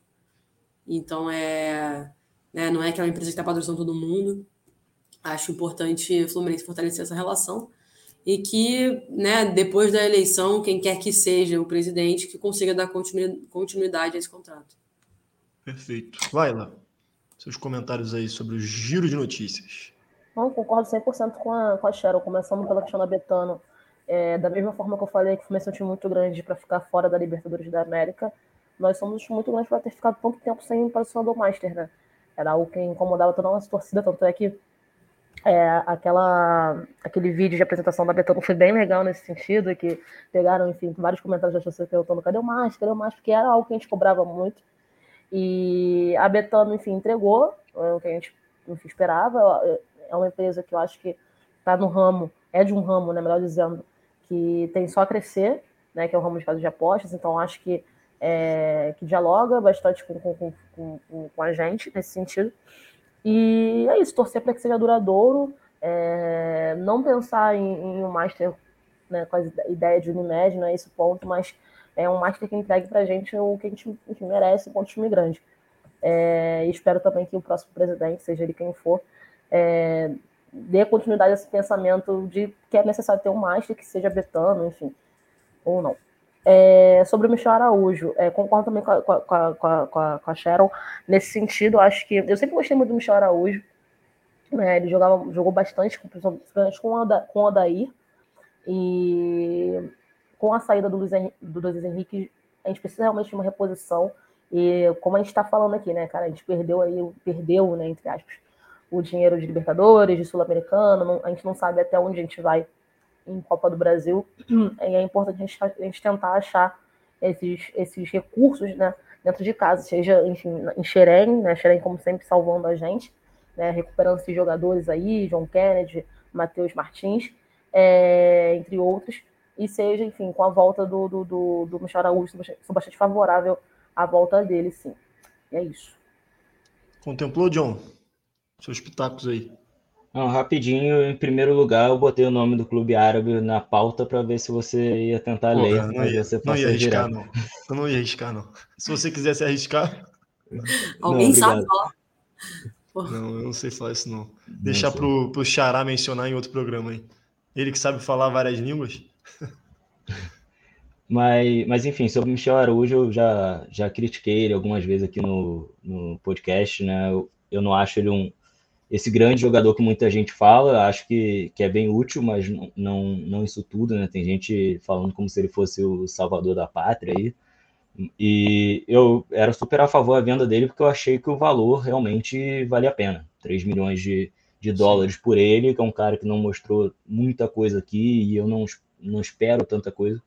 Então é né? Não é aquela empresa que está patrocinando todo mundo. Acho importante o Fluminense fortalecer essa relação e que, né, depois da eleição, quem quer que seja o presidente, que consiga dar continuidade a esse contrato. Perfeito. Vai lá. Seus comentários aí sobre o giro de notícias. Não, concordo 100% com a, com a Cheryl, começando pela questão da Betano. É, da mesma forma que eu falei que o Fluminense é um time muito grande para ficar fora da Libertadores da América, nós somos muito grandes para ter ficado tanto tempo sem patrocinador Master, né? Era algo que incomodava toda a nossa torcida, tanto é que é, aquela, aquele vídeo de apresentação da Betano foi bem legal nesse sentido, que pegaram, enfim, vários comentários da torcida perguntando cadê o Master, cadê o Master, porque era algo que a gente cobrava muito. E a Betano, enfim, entregou é, o que a gente enfim, esperava. É uma empresa que eu acho que está no ramo, é de um ramo, né, melhor dizendo, que tem só a crescer, né, que é o ramo de casa de apostas, então acho que, é, que dialoga bastante com, com, com, com, a gente nesse sentido. E é isso, torcer para que seja duradouro, é, não pensar em, em um master né, com a ideia de Unimed, não é esse ponto, mas é um master que entregue para a gente o que a gente enfim, merece enquanto time grande. É, espero também que o próximo presidente, seja ele quem for, é, dê continuidade a esse pensamento de que é necessário ter um master que seja betano, enfim, ou não. É, sobre o Michel Araújo, é, concordo também com a, com, a, com, a, com a Cheryl nesse sentido. Acho que eu sempre gostei muito do Michel Araújo. Né, ele jogava, jogou bastante, principalmente com, com o Odair. E com a saída do Luiz, Henrique, do Luiz Henrique, a gente precisa realmente de uma reposição. E como a gente está falando aqui, né, cara, a gente perdeu aí, perdeu, né, entre aspas, o dinheiro de Libertadores, de Sul-Americano, a gente não sabe até onde a gente vai em Copa do Brasil, e é importante a gente, a gente tentar achar esses, esses recursos, né, dentro de casa, seja, enfim, em Xerém, né, como sempre salvando a gente, né, recuperando esses jogadores aí, John Kennedy, Matheus Martins, é, entre outros, e seja, enfim, com a volta do, do, do, do Michel Araújo, sou bastante favorável à volta dele, sim. E é isso. Contemplou, John? Seus pitacos aí. Não, rapidinho, em primeiro lugar, eu botei o nome do clube árabe na pauta para ver se você ia tentar Porra, ler. Não ia, não ia arriscar, não. Eu não ia arriscar, não. Se você quisesse arriscar. Alguém não, sabe falar? Não, eu não sei falar isso, não. Deixar pro, pro Xará mencionar em outro programa aí. Ele que sabe falar várias línguas. Mas, mas enfim, sobre o Michel Araújo, eu já, já critiquei ele algumas vezes aqui no, no podcast, né? Eu, eu não acho ele um esse grande jogador que muita gente fala, acho que, que é bem útil, mas não, não, não isso tudo, né? Tem gente falando como se ele fosse o salvador da pátria aí. E eu era super a favor da venda dele porque eu achei que o valor realmente valia a pena. 3 milhões de, de dólares Sim. por ele, que é um cara que não mostrou muita coisa aqui e eu não, não espero tanta coisa.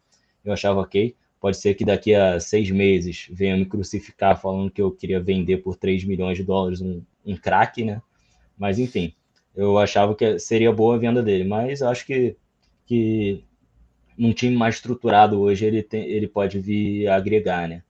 Eu achava ok. Pode ser que daqui a seis meses venha me crucificar falando que eu queria vender por 3 milhões de dólares um, um craque, né? Mas enfim, eu achava que seria boa a venda dele. Mas acho que, que num time mais estruturado hoje ele, tem, ele pode vir agregar, né?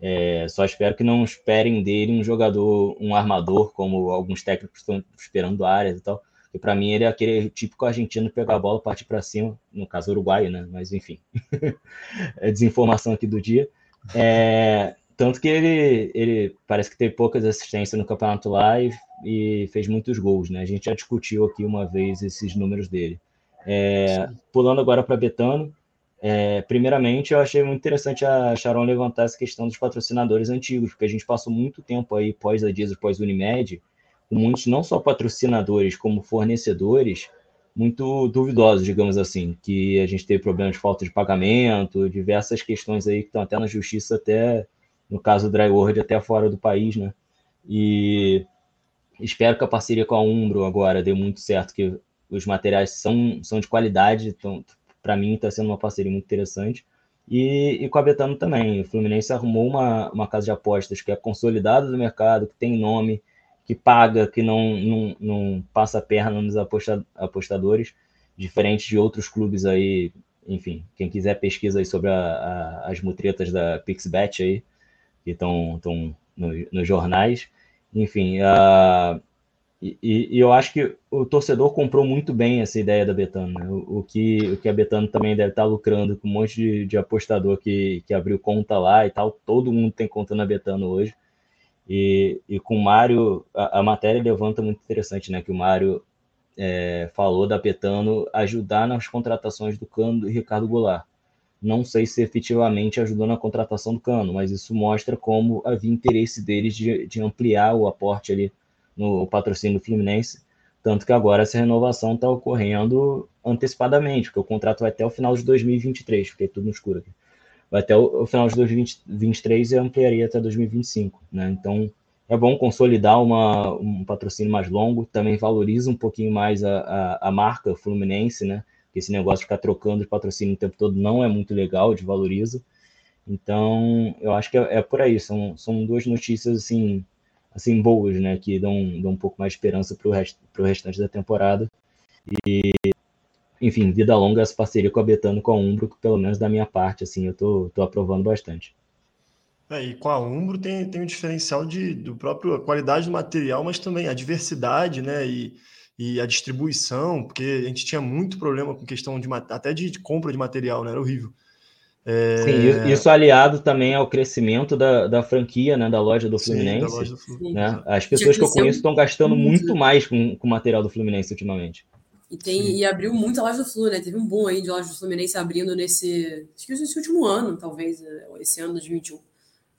É, só espero que não esperem dele um jogador, um armador, como alguns técnicos estão esperando áreas e tal. Que para mim ele é aquele típico argentino pegar a bola, partir para cima, no caso uruguaio, né? Mas enfim, é desinformação aqui do dia. É, tanto que ele, ele parece que teve poucas assistências no campeonato lá e, e, fez muitos gols, né? A gente já discutiu aqui uma vez esses números dele. É, pulando agora para Betano, é, primeiramente, eu achei muito interessante a Sharon levantar essa questão dos patrocinadores antigos, porque a gente passou muito tempo aí pós a Diesel, pós Unimed, com muitos não só patrocinadores como fornecedores muito duvidosos, digamos assim, que a gente teve problemas de falta de pagamento, diversas questões aí que estão até na justiça, até no caso do Dryworld, até fora do país, né? E espero que a parceria com a Umbro agora dê muito certo, que os materiais são, são de qualidade, então para mim está sendo uma parceria muito interessante. E, e com a Betano também. O Fluminense arrumou uma, uma casa de apostas que é consolidada do mercado, que tem nome, que paga, que não, não, não passa perna nos aposta, apostadores, diferente de outros clubes aí. Enfim, quem quiser pesquisa aí sobre a, a, as mutretas da Pixbet aí, que estão no, nos jornais. Enfim, a, e, e, eu acho que o torcedor comprou muito bem essa ideia da Betano. Né? O, o, que, o que a Betano também deve estar lucrando com um monte de, de apostador que, que abriu conta lá e tal. Todo mundo tem conta na Betano hoje. E, e com o Mário, a, a, matéria levanta muito interessante, né? Que o Mário é, falou da Petano ajudar nas contratações do Cano e Ricardo Goulart. Não sei se efetivamente ajudou na contratação do Cano, mas isso mostra como havia interesse deles de, de ampliar o aporte ali no patrocínio do Fluminense, Tanto que agora essa renovação está ocorrendo antecipadamente, porque o contrato vai até o final de 2023, fiquei tudo no escuro aqui. Vai até o, o final de 2023 e ampliaria até 2025, né? Então é bom consolidar uma, um patrocínio mais longo, também valoriza um pouquinho mais a, a, a marca Fluminense, né? Porque esse negócio de ficar trocando de patrocínio o tempo todo não é muito legal, desvaloriza. Então, eu acho que é, é por aí, são, são duas notícias assim, assim boas, né? Que dão, dão um pouco mais de esperança para o rest, restante da temporada. E, enfim, vida longa essa parceria com a Betano com a Umbro, que pelo menos da minha parte, assim, eu tô, tô aprovando bastante. É, e com a Umbro tem, tem um diferencial de, do próprio a qualidade do material, mas também a diversidade, né? E, e a distribuição, porque a gente tinha muito problema com questão de até de, compra de material, né? Era horrível. É... Sim, isso aliado também ao crescimento da, da franquia, né, da loja do Fluminense. Sim, loja do Fluminense. Né? As pessoas que eu conheço estão gastando muito mais com o material do Fluminense ultimamente. E, tem, e abriu muita loja do Flu, né? Teve um boom aí de loja do Fluminense abrindo nesse. Acho que nesse último ano, talvez, esse ano de 2021.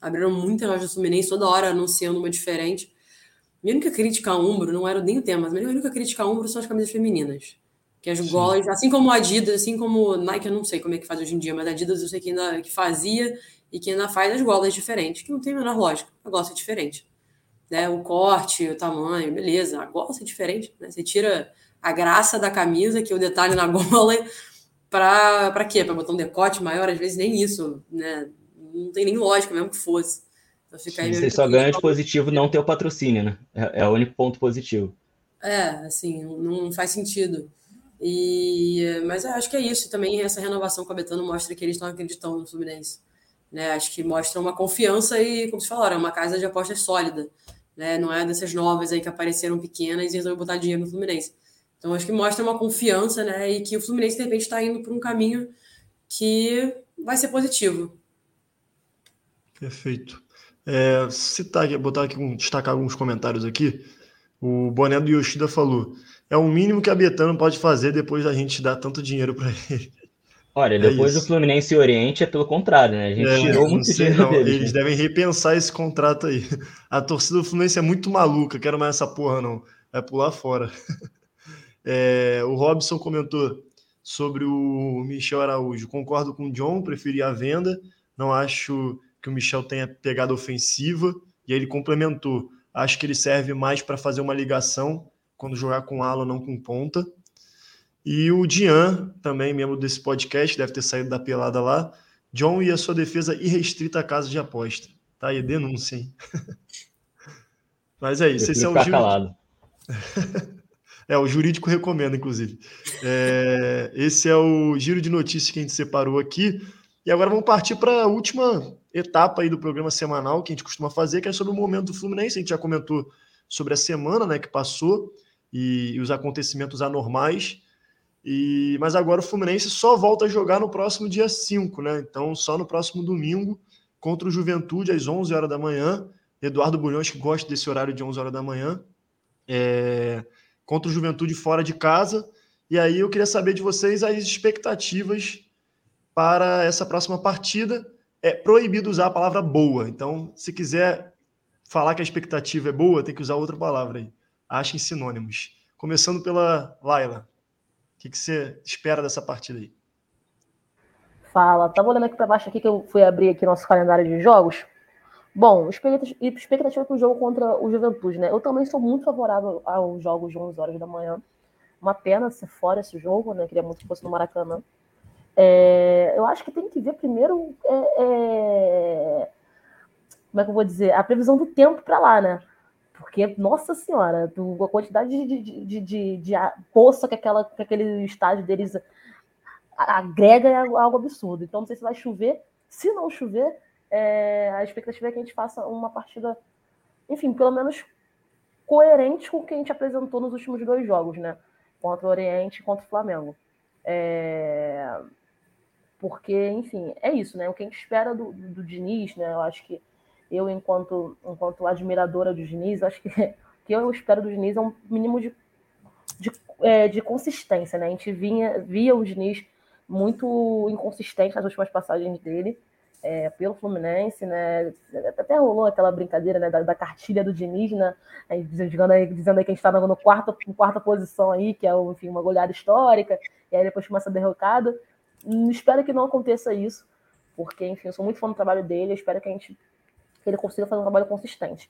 Abriram muita loja Fluminense, toda hora anunciando uma diferente. Minha única crítica a Umbro, não era nem o tema, mas minha única crítica a Umbro são as camisas femininas. Que as golas, assim como a Adidas, assim como Nike, eu não sei como é que faz hoje em dia, mas a Adidas eu sei que ainda que fazia e que ainda faz as golas diferentes, que não tem a menor lógica. A gola é diferente. Né? O corte, o tamanho, beleza. A gola é diferente. Né? Você tira a graça da camisa, que é o detalhe na gola, para quê? Para botar um decote maior? Às vezes nem isso, né? não tem nem lógica mesmo que fosse. Aí Você só ganha de positivo não ter o patrocínio, né? É, é o único ponto positivo. É, assim, não faz sentido. E, mas acho que é isso. Também essa renovação com a Betano mostra que eles estão acreditando no Fluminense. Né? Acho que mostra uma confiança e, como vocês falaram, é uma casa de apostas sólida. Né? Não é dessas novas aí que apareceram pequenas e resolveram botar dinheiro no Fluminense. Então acho que mostra uma confiança, né? E que o Fluminense, de repente, está indo por um caminho que vai ser positivo. Perfeito. É, citar aqui, botar aqui, destacar alguns comentários aqui. O Boné do Yoshida falou: é o mínimo que a Betano pode fazer depois da gente dar tanto dinheiro para ele. Olha, é depois do Fluminense e Oriente é pelo contrário, né? A gente é, tirou muito sei, dinheiro não. Deles, Eles né? devem repensar esse contrato aí. A torcida do Fluminense é muito maluca, quero mais essa porra, não. Vai pular fora. É, o Robson comentou sobre o Michel Araújo. Concordo com o John, preferi a venda. Não acho que o Michel tenha pegada ofensiva, e aí ele complementou. Acho que ele serve mais para fazer uma ligação quando jogar com ala, não com ponta. E o Dian, também membro desse podcast, deve ter saído da pelada lá. John e a sua defesa irrestrita à casa de aposta. Tá aí, denúncia, hein? Mas é isso. Esse é o giro. é, o jurídico recomenda, inclusive. É, esse é o giro de notícias que a gente separou aqui. E agora vamos partir para a última etapa aí do programa semanal que a gente costuma fazer, que é sobre o momento do Fluminense. A gente já comentou sobre a semana né, que passou e, e os acontecimentos anormais. E, mas agora o Fluminense só volta a jogar no próximo dia 5, né? Então, só no próximo domingo, contra o Juventude, às 11 horas da manhã. Eduardo Bulhões, que gosta desse horário de 11 horas da manhã. É, contra o Juventude fora de casa. E aí eu queria saber de vocês as expectativas para essa próxima partida. É proibido usar a palavra boa. Então, se quiser falar que a expectativa é boa, tem que usar outra palavra aí. Achem sinônimos. Começando pela Laila. O que, que você espera dessa partida aí? Fala. Tava olhando aqui para baixo aqui que eu fui abrir aqui nosso calendário de jogos. Bom, expectativa para o jogo contra o Juventude, né? Eu também sou muito favorável aos jogos de 11 horas da manhã. Uma pena ser fora esse jogo, né? Queria muito que fosse no Maracanã. É, eu acho que tem que ver primeiro é, é, como é que eu vou dizer a previsão do tempo para lá, né? Porque, nossa senhora, a quantidade de, de, de, de, de poça que, aquela, que aquele estádio deles agrega é algo absurdo. Então, não sei se vai chover. Se não chover, é, a expectativa é que a gente faça uma partida, enfim, pelo menos coerente com o que a gente apresentou nos últimos dois jogos, né? Contra o Oriente e contra o Flamengo. É, porque, enfim, é isso, né? O que a gente espera do, do, Diniz, né? Eu acho que eu, enquanto, enquanto admiradora do Diniz, acho que o que eu espero do Diniz é um mínimo de, de, é, de consistência, né? A gente vinha, via o Diniz muito inconsistente nas últimas passagens dele, é, pelo Fluminense, né? Até rolou aquela brincadeira né, da, da cartilha do Diniz, né? Aí, dizendo, aí, dizendo aí que a gente está no quarta, em quarta posição aí, que é enfim, uma goleada histórica, e aí depois começa a derrocada. Espero que não aconteça isso, porque, enfim, eu sou muito fã do trabalho dele, espero que a gente que ele consiga fazer um trabalho consistente.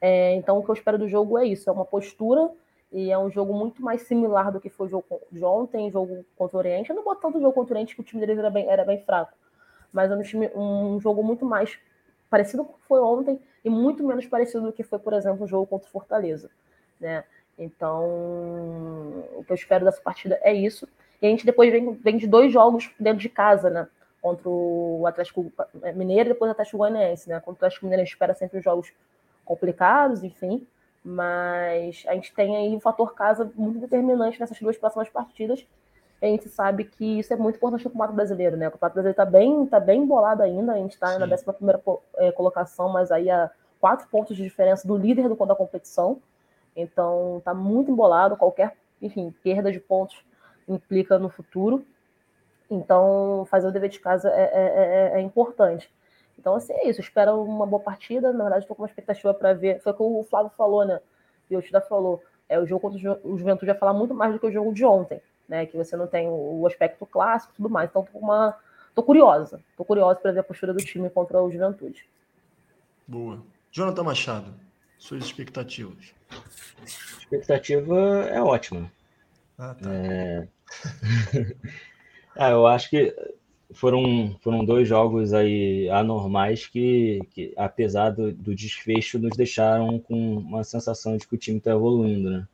É, então, o que eu espero do jogo é isso: é uma postura e é um jogo muito mais similar do que foi o jogo de ontem, jogo contra o Oriente. Eu não boto tanto o jogo contra o Oriente, que o time deles era bem, era bem fraco mas é um, time, um jogo muito mais parecido com o que foi ontem e muito menos parecido do que foi, por exemplo, o jogo contra o Fortaleza. Né? Então, o que eu espero dessa partida é isso. E a gente depois vem, vem de dois jogos dentro de casa, né? Contra o Atlético Mineiro e depois o Atlético Goianiense, né? Contra o Atlético Mineiro a gente espera sempre jogos complicados, enfim. Mas a gente tem aí um fator casa muito determinante nessas duas próximas partidas a gente sabe que isso é muito importante no Campeonato Brasileiro, né? O Campeonato Brasileiro está bem, tá bem embolado ainda, a gente está na 11 primeira é, colocação, mas aí há quatro pontos de diferença do líder do, da competição, então está muito embolado, qualquer, enfim, perda de pontos implica no futuro, então fazer o dever de casa é, é, é, é importante. Então, assim, é isso. Espero uma boa partida. Na verdade, estou com uma expectativa para ver. Foi o que o Flávio falou, né? E o Tida falou. É, o jogo contra o Juventude vai falar muito mais do que o jogo de ontem né? Que você não tem o aspecto clássico e tudo mais. Então, tô, uma... tô curiosa. Tô curiosa para ver a postura do time contra o Juventude. Boa. Jonathan Machado, suas expectativas. expectativa é ótima. Ah, tá. É... ah, eu acho que foram, foram dois jogos aí anormais que, que apesar do, do desfecho, nos deixaram com uma sensação de que o time está evoluindo, né?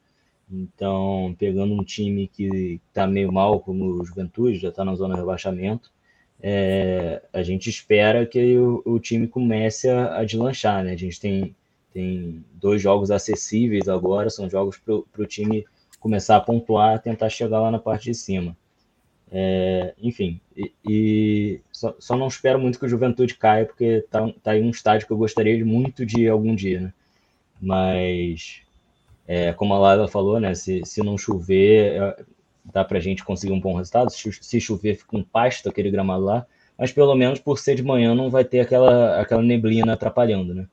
Então, pegando um time que está meio mal, como o Juventude, já está na zona de rebaixamento, é, a gente espera que o, o time comece a, a deslanchar, né? A gente tem, tem dois jogos acessíveis agora, são jogos para o time começar a pontuar, tentar chegar lá na parte de cima. É, enfim, e, e só, só, não espero muito que o Juventude caia, porque está tá em um estádio que eu gostaria de muito de ir algum dia, né? Mas é, como a Laila falou, né? Se, se não chover, é, dá para a gente conseguir um bom resultado. Se, se chover, fica um pasto aquele gramado lá. Mas pelo menos por ser de manhã não vai ter aquela, aquela neblina atrapalhando, né?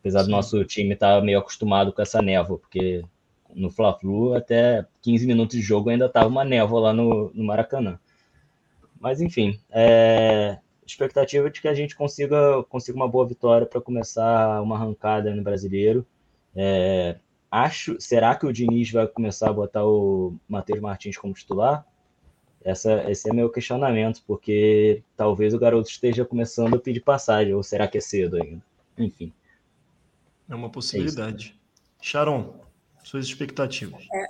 Apesar do nosso time estar tá meio acostumado com essa névoa, porque no Fla-Flu até 15 minutos de jogo ainda estava uma névoa lá no, no Maracanã. Mas enfim, é, expectativa de que a gente consiga, consiga uma boa vitória para começar uma arrancada no brasileiro. É, acho, será que o Diniz vai começar a botar o Matheus Martins como titular? Essa, esse é meu questionamento, porque talvez o garoto esteja começando a pedir passagem, ou será que é cedo ainda? Enfim. É uma possibilidade. É Sharon, suas expectativas. É,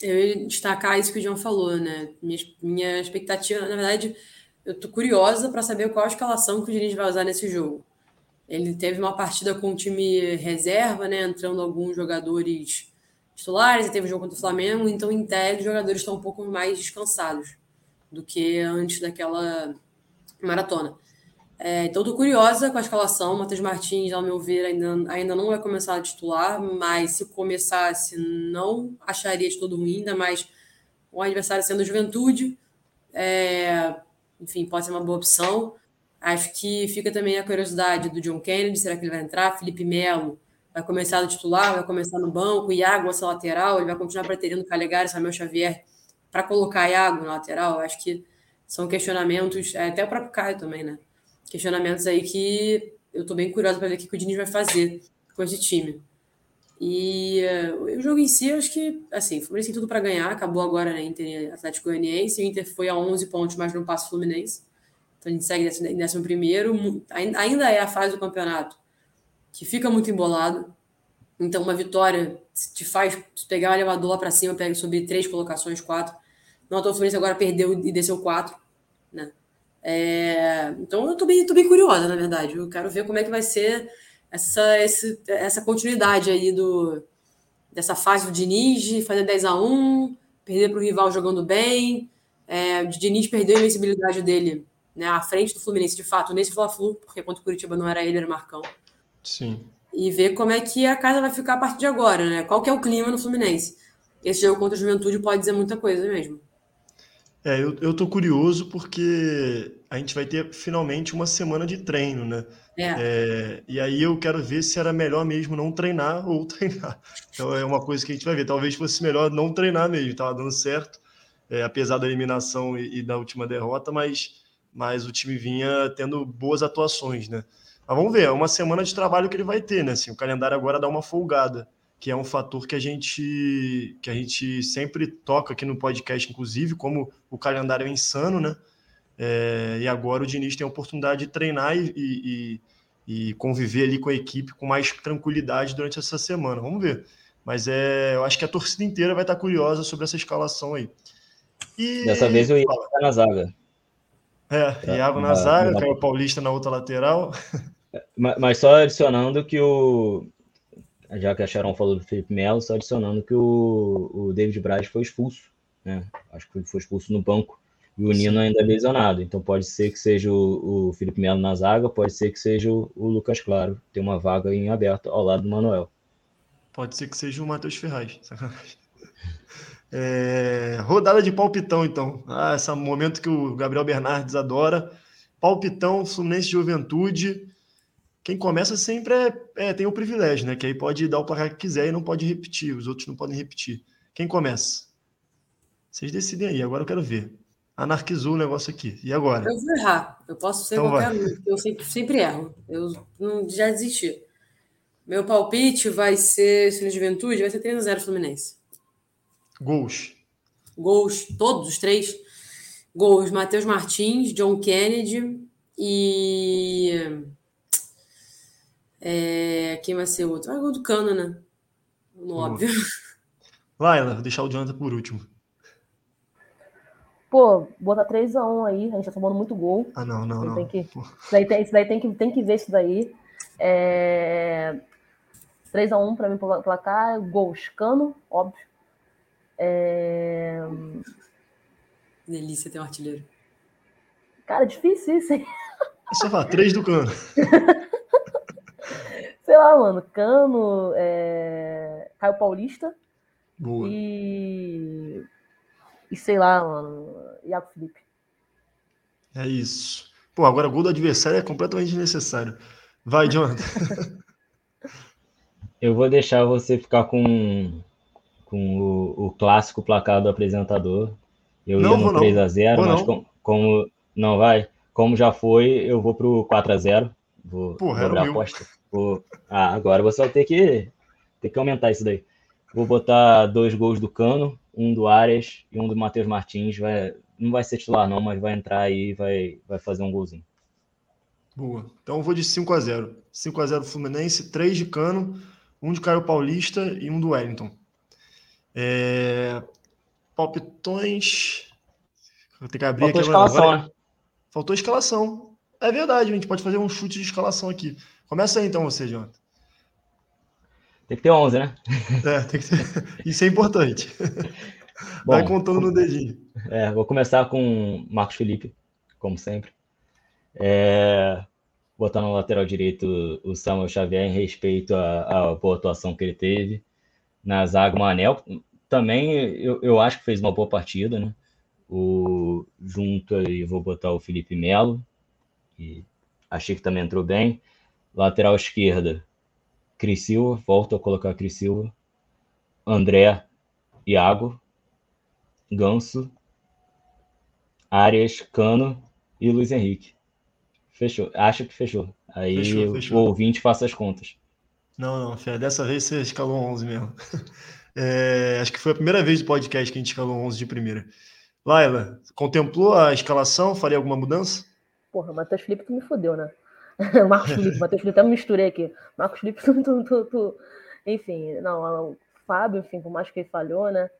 eu ia destacar isso que o João falou, né? Minha, minha expectativa, na verdade, eu tô curiosa para saber qual a escalação que o Diniz vai usar nesse jogo. Ele teve uma partida com o time reserva, né? Entrando alguns jogadores titulares, e teve um jogo contra o Flamengo, então, em tese, os jogadores estão um pouco mais descansados do que antes daquela maratona. É, então, estou curiosa com a escalação. Matheus Martins, ao meu ver, ainda, ainda não vai começar a titular, mas se começasse, não acharia de todo ruim, ainda mais o adversário sendo Juventude. É, enfim, pode ser uma boa opção. Acho que fica também a curiosidade do John Kennedy, será que ele vai entrar? Felipe Melo vai começar no titular, vai começar no banco, Iago essa lateral, ele vai continuar preterindo Calegari, Samuel Xavier para colocar Iago na lateral. Acho que são questionamentos, é, até o próprio Caio também, né? Questionamentos aí que eu estou bem curioso para ver o que o Diniz vai fazer com esse time. E uh, o jogo em si, acho que, assim, o Fluminense tem tudo para ganhar, acabou agora, né, Inter Atlético Goianiense, o Inter foi a 11 pontos, mas não passa o Fluminense. Então a gente segue em décimo primeiro. Ainda é a fase do campeonato que fica muito embolado. Então uma vitória te faz pegar o elevador para cima, pega subir três colocações, quatro. Não, o Fluminense agora perdeu e desceu quatro, né? É, então eu tô bem, tô bem curiosa, na verdade. Eu quero ver como é que vai ser essa, esse, essa continuidade aí do, dessa fase do Diniz, fazer 10 a 1 perder para o rival jogando bem. É, o Diniz perdeu a invencibilidade dele né, à frente do Fluminense, de fato, nesse Fla-Flu, porque contra o Curitiba não era ele, era o Marcão. Sim. E ver como é que a casa vai ficar a partir de agora, né? Qual que é o clima no Fluminense. Esse jogo contra a Juventude pode dizer muita coisa mesmo. É, eu, eu tô curioso porque a gente vai ter finalmente uma semana de treino, né? É. É, e aí eu quero ver se era melhor mesmo não treinar ou treinar. Então é uma coisa que a gente vai ver. Talvez fosse melhor não treinar mesmo, tava dando certo, é, apesar da eliminação e, e, da última derrota, mas, mas o time vinha tendo boas atuações, né? Mas vamos ver, é uma semana de trabalho que ele vai ter, né? Assim, o calendário agora dá uma folgada que é um fator que a gente que a gente sempre toca aqui no podcast, inclusive, como o calendário é insano, né? É, e agora o Diniz tem a oportunidade de treinar e, e, e, conviver ali com a equipe com mais tranquilidade durante essa semana. Vamos ver. Mas é, eu acho que a torcida inteira vai estar curiosa sobre essa escalação aí. E... Dessa vez eu ia na zaga. É, Iago na zaga, Caio Paulista na outra lateral. Mas só adicionando que o, já que a Sharon falou do Felipe Melo, só adicionando que o, o David Braz foi expulso, né? Acho que foi expulso no banco. E o. Nino ainda é lesionado. Então pode ser que seja o, o Felipe Melo na zaga, pode ser que seja o, o, Lucas Claro. Tem uma vaga em aberto ao lado do Manuel. Pode ser que seja o Matheus Ferraz. É, rodada de palpitão, então. Ah, esse momento que o Gabriel Bernardes adora. Palpitão, Fluminense Juventude. Quem começa sempre é, é, tem o privilégio, né? Que aí pode dar o placar que quiser e não pode repetir, os outros não podem repetir. Quem começa? Vocês decidem aí, agora eu quero ver. Anarquizou o negócio aqui. E agora? Eu vou errar. Eu posso ser então qualquer um, eu sempre, sempre erro. Eu não, já desisti. Meu palpite vai ser, se juventude, vai ser 3x0 Fluminense. Gols. Gols, todos os três. Gols, Matheus Martins, John Kennedy e é, quem vai ser o outro? Ah, gol do Cano, né? No óbvio. Laila, vou deixar o Jonathan por último. Pô, bota 3x1 aí, a gente tá tomando muito gol. Ah, não, não, não. Tem que, isso daí, tem, isso daí tem, que, tem que ver isso daí. É, 3x1 pra mim placar, gols. Cano, óbvio. É... Delícia ter um artilheiro. Cara, difícil isso, hein? Você fala, 3 do Cano. sei lá, mano, Cano, é... Caio Paulista. Boa. E. E sei lá, mano, Iago Felipe. É isso. Pô, agora gol do adversário é completamente desnecessário. Vai, Jonathan. Eu vou deixar você ficar com, com o, o clássico placar do apresentador. Eu não, ia no 3x0, mas com, como não vai, como já foi, eu vou pro 4x0. Vou, Porra, vou abrir a aposta. Vou... Ah, agora você vai ter que, ter que aumentar isso daí. Vou botar dois gols do Cano, um do Arias e um do Matheus Martins. Vai, não vai ser titular, não, mas vai entrar aí e vai, vai fazer um golzinho. Boa. Então eu vou de 5 a 0 5 a 0 Fluminense, 3 de Cano, um de Caio Paulista e um do Wellington. É... Palpitões. Vou ter que abrir Faltou aqui escalação, agora. Né? Faltou escalação. É verdade, a gente pode fazer um chute de escalação aqui. Começa aí então você, Jonathan. Tem que ter 11, né? É, tem que ter... Isso é importante. Bom, Vai contando no dedinho. É, vou começar com Marcos Felipe, como sempre. É, botar no lateral direito o Samuel Xavier em respeito à, à boa atuação que ele teve. Na zaga, o Manel também eu, eu acho que fez uma boa partida, né? O, junto aí vou botar o Felipe Melo, que achei que também entrou bem. Lateral esquerda, Cris Silva, volto a colocar Cris Silva. André, Iago, Ganso, Arias, Cano e Luiz Henrique. Fechou. Acho que fechou. Aí fechou, fechou. o ouvinte faça as contas. Não, não, Fé. Dessa vez você escalou 11 mesmo. É, acho que foi a primeira vez do podcast que a gente escalou 11 de primeira. Laila, contemplou a escalação? Faria alguma mudança? Porra, Matheus Felipe, tu me fodeu, né? Marcos Felipe, Matheus Felipe, até me misturei aqui. Marcos Felipe, tu, tu, tu, tu, enfim, não, o Fábio, enfim, por mais que ele falhou, né?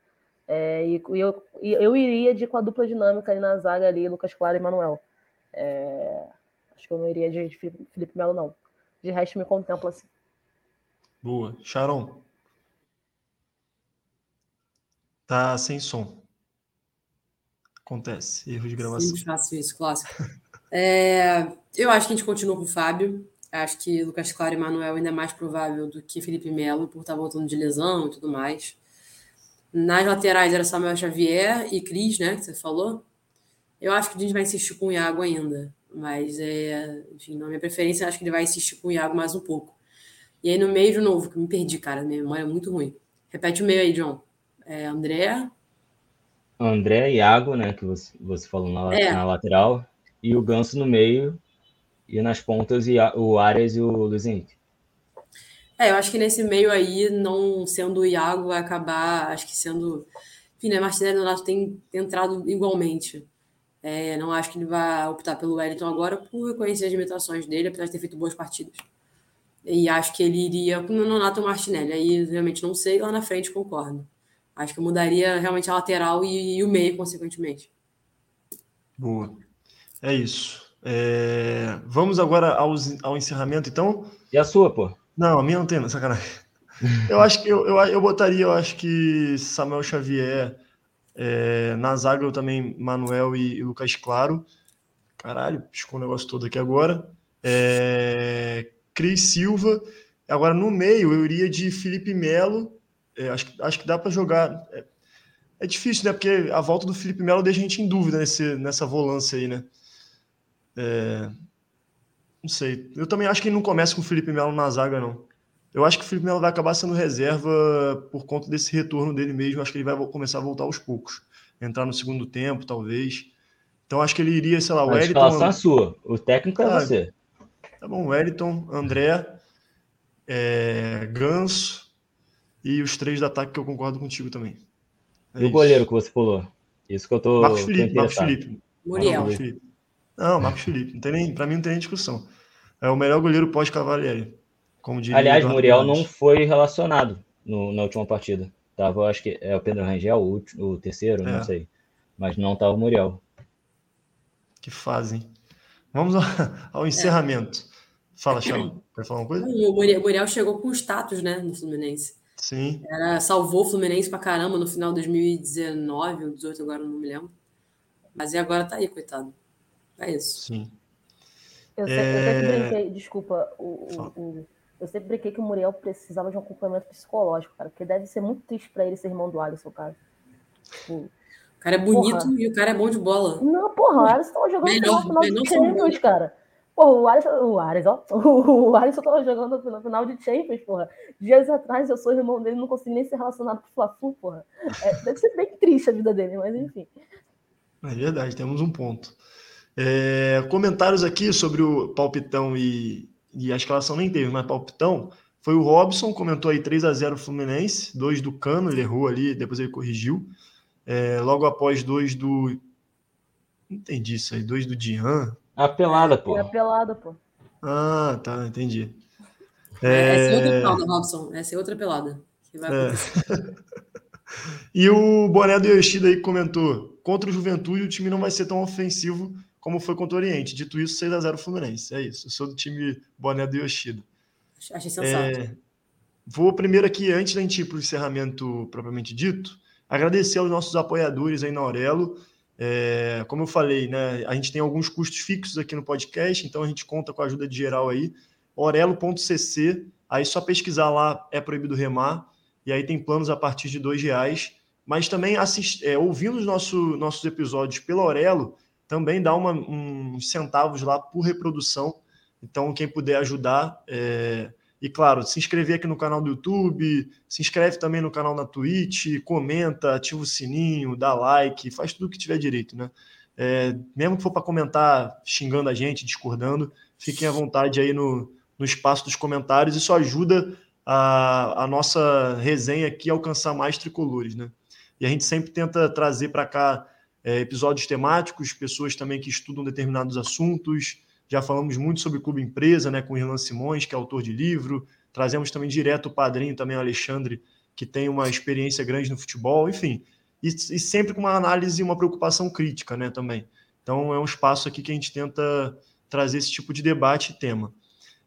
É, e, e eu, e eu iria de com a dupla dinâmica ali na zaga ali, Lucas Claro e Manuel. É, acho que eu não iria de, de Felipe, Felipe Melo, não. De resto, me contempla assim. Boa. Sharon. Tá sem som. Acontece, erro de gravação. Faço isso, clássico. é, eu acho que a gente continua com o Fábio. Acho que Lucas Claro e Manuel ainda é mais provável do que Felipe Melo, por estar voltando de lesão e tudo mais. Nas laterais era Samuel Xavier e Cris, né? Que você falou. Eu acho que a gente vai insistir com o Iago ainda, mas é, enfim, na minha preferência, acho que ele vai insistir com o Iago mais um pouco. E aí no meio de novo, que me perdi, cara, minha memória é muito ruim. Repete o meio aí, John. É André. André, Iago, né, que você, você falou na, é. na lateral, e o Ganso no meio, e nas pontas o Arias e o Luiz Henrique. É, eu acho que nesse meio aí, não sendo o Iago, vai acabar, acho que sendo. Enfim, né, Martinelli e Donato tem entrado igualmente. É, não acho que ele vai optar pelo Wellington agora por reconhecer as limitações dele, apesar de ter feito boas partidas. E acho que ele iria com o Nonato Martinelli. Aí realmente não sei, lá na frente concordo. Acho que eu mudaria realmente a lateral e, e o meio, consequentemente. Boa. É isso. É... Vamos agora ao, ao encerramento, então? E a sua, pô? Não, a minha não tem, sacanagem. Eu acho que eu, eu, eu botaria, eu acho que Samuel Xavier, é, na zaga eu também, Manuel e, e, Lucas Claro. Caralho, piscou o negócio todo aqui agora. É, Cris Silva. Agora no meio eu iria de Felipe Melo. É, acho, acho que dá para jogar. É, é, difícil, né? Porque a volta do Felipe Melo deixa a gente em dúvida nesse, nessa volância aí, né? É, não sei. Eu também acho que ele não começa com o Felipe Melo na zaga, não. Eu acho que o Felipe Melo vai acabar sendo reserva por conta desse retorno dele mesmo. Acho que ele vai começar a voltar aos poucos. Entrar no segundo tempo, talvez. Então acho que ele iria, sei lá, o Wellington. A escalação é sua. O técnico é ah, você. Tá bom, Wellington, André, é, Ganso e os três do ataque que eu concordo contigo também. É e o goleiro que você pulou? Isso que eu tô. Marcos Felipe, Marcos Felipe. Muriel. Marcos Felipe. Não, Marcos Felipe. Não tem nem, pra mim não tem nem discussão. É o melhor goleiro pós-Cavalieri. Como diria Aliás, Muriel não foi relacionado no, na última partida. Tava, acho que é o Pedro Rangel, o, último, o terceiro, é. não sei. Mas não tava o Muriel. Que fazem. Vamos ao, ao encerramento. É. Fala, Chão. Quer falar uma coisa? O Muriel chegou com status, né, no Fluminense. Sim. Era, salvou o Fluminense pra caramba no final de 2019 ou 2018, agora não me lembro. Mas e agora tá aí, coitado. É isso. Sim. Eu sempre, é... eu sempre brinquei, desculpa, o, o, o, eu sempre brinquei que o Muriel precisava de um acompanhamento psicológico, cara, porque deve ser muito triste pra ele ser irmão do Alisson, cara. Tipo, o cara é bonito porra. e o cara é bom de bola. Não, porra, o Alisson tava jogando melhor, no final de Champions, cara. Porra, o Alisson, o Alisson, ó, o Alisson tava jogando no final de Champions, porra. Dias atrás eu sou irmão dele, não consegui nem ser relacionado com o Fla-Flu, porra. É, deve ser bem triste a vida dele, mas enfim. É verdade, temos um ponto. É, comentários aqui sobre o palpitão e, e a escalação nem teve, mas palpitão. Foi o Robson, comentou aí 3 a 0 Fluminense, dois do Cano, ele errou ali, depois ele corrigiu. É, logo após dois do. Não entendi isso aí, dois do Dian. A pelada, pô. É a pelada, pô. Ah, tá, entendi. É... Essa é outra pelada, Robson. Essa é outra pelada. Que vai é. e o Boné do Yoshida aí comentou: contra o Juventude, o time não vai ser tão ofensivo como foi contra o Oriente. Dito isso, 6 a 0 Fluminense. É isso. Eu sou do time Boné do Yoshida. Achei sensato. É, vou primeiro aqui, antes da gente ir para o encerramento propriamente dito, agradecer aos nossos apoiadores aí na Aurelo. É, como eu falei, né, a gente tem alguns custos fixos aqui no podcast, então a gente conta com a ajuda de geral aí. Orelo.cc, aí só pesquisar lá, é proibido remar, e aí tem planos a partir de dois reais. Mas também assist, é, ouvindo os nosso, nossos episódios pela Aurelo, também dá uma, uns centavos lá por reprodução. Então, quem puder ajudar. É... E claro, se inscrever aqui no canal do YouTube, se inscreve também no canal na Twitch, comenta, ativa o sininho, dá like, faz tudo que tiver direito, né? É, mesmo que for para comentar xingando a gente, discordando, fiquem à vontade aí no, no espaço dos comentários. Isso ajuda a, a nossa resenha aqui a alcançar mais tricolores, né? E a gente sempre tenta trazer para cá é, episódios temáticos, pessoas também que estudam determinados assuntos. Já falamos muito sobre Clube Empresa, né, com Irlan Simões, que é autor de livro. Trazemos também direto o padrinho, também o Alexandre, que tem uma experiência grande no futebol, enfim. E, e sempre com uma análise e uma preocupação crítica, né, também. Então é um espaço aqui que a gente tenta trazer esse tipo de debate e tema.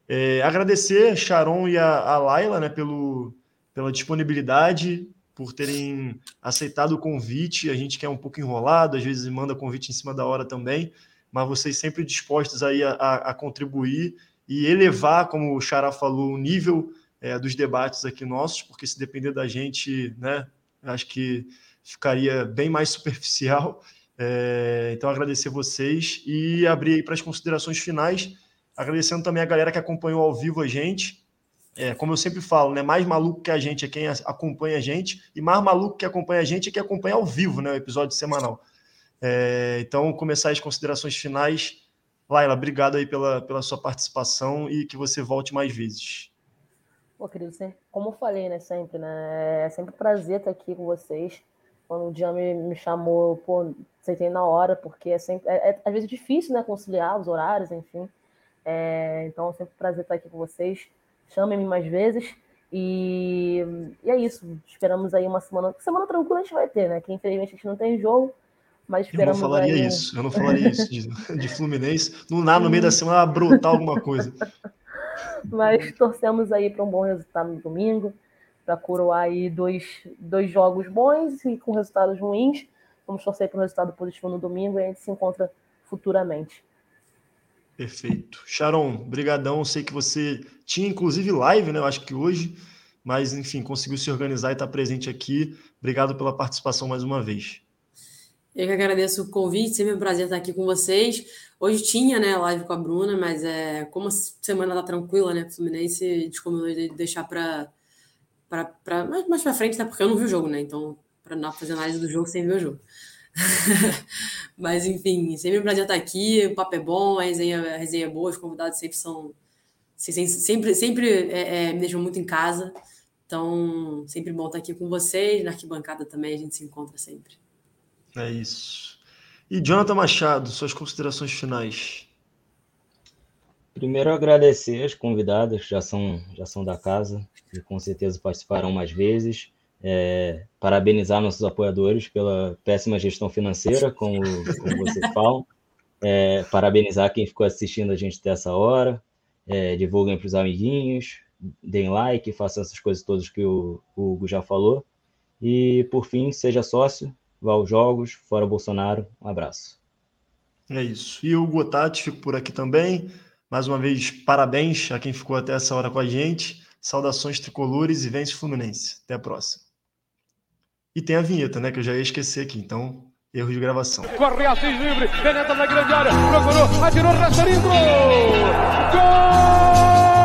É, agradecer a Sharon e a, a Laila né, pelo, pela disponibilidade, por terem aceitado o convite. A gente quer um pouco enrolado, às vezes manda convite em cima da hora também, mas vocês sempre dispostos aí a, a, a contribuir e elevar, como o Xará falou, o nível é, dos debates aqui nossos, porque se depender da gente, né, acho que ficaria bem mais superficial. É, então, agradecer vocês e abrir aí para as considerações finais, agradecendo também a galera que acompanhou ao vivo a gente. É, como eu sempre falo, né, mais maluco que a gente é quem acompanha a gente, e mais maluco que acompanha a gente é quem acompanha ao vivo, né, o episódio semanal. É, então, começar as considerações finais. Laila, obrigado aí pela, pela sua participação e que você volte mais vezes. Pô, querido, como eu falei, né, sempre, né, é sempre um prazer estar aqui com vocês. Quando o dia me, me chamou, pô, aceitei na hora, porque é sempre, é, é, às vezes difícil, né, conciliar os horários, enfim. É, então, é sempre um prazer estar aqui com vocês. Chamem-me mais vezes. E, e, é isso. Esperamos aí uma semana. Semana tranquila a gente vai ter, né? Que infelizmente a gente não tem jogo. Mas esperamos. Eu não falaria aí... isso. Eu não falaria isso de, de Fluminense. Não nada no meio da semana brotar alguma coisa. Mas torcemos aí para um bom resultado no domingo, para coroar aí dois, dois jogos bons e com resultados ruins. Vamos torcer para um resultado positivo no domingo e a gente se encontra futuramente. Perfeito. Sharon, brigadão. Sei que você tinha inclusive live, né? Eu acho que hoje, mas enfim, conseguiu se organizar e estar tá presente aqui. Obrigado pela participação mais uma vez. Eu que agradeço o convite, sempre um prazer estar aqui com vocês. Hoje tinha, né, live com a Bruna, mas é como a semana tá tranquila, né, Fluminense, combinou de deixar para para mais, mais para frente, né, porque eu não vi o jogo, né? Então, para não fazer análise do jogo sem ver o jogo. Mas, enfim, sempre um prazer estar aqui. O papo é bom, a resenha, a resenha é boa, os convidados sempre são. Sempre, sempre é, é, me deixam muito em casa. Então, sempre bom estar aqui com vocês. Na arquibancada também a gente se encontra sempre. É isso. E Jonathan Machado, suas considerações finais. Primeiro agradecer as convidadas que já são, já são da casa e com certeza participarão mais vezes. É, parabenizar nossos apoiadores pela péssima gestão financeira, como, como vocês falam. É, parabenizar quem ficou assistindo a gente até essa hora. É, divulguem para os amiguinhos, deem like, façam essas coisas todas que o, o Hugo já falou. E, por fim, seja sócio, vá aos jogos, fora Bolsonaro. Um abraço. É isso. E o Gotati, fico por aqui também. Mais uma vez, parabéns a quem ficou até essa hora com a gente. Saudações tricolores e vence Fluminense. Até a próxima. E tem a vinheta, né? Que eu já ia esquecer aqui. Então, erro de gravação. Corre Assis livre, penetra na grande área, procurou, atirou, Rasterinho, gol! Gol!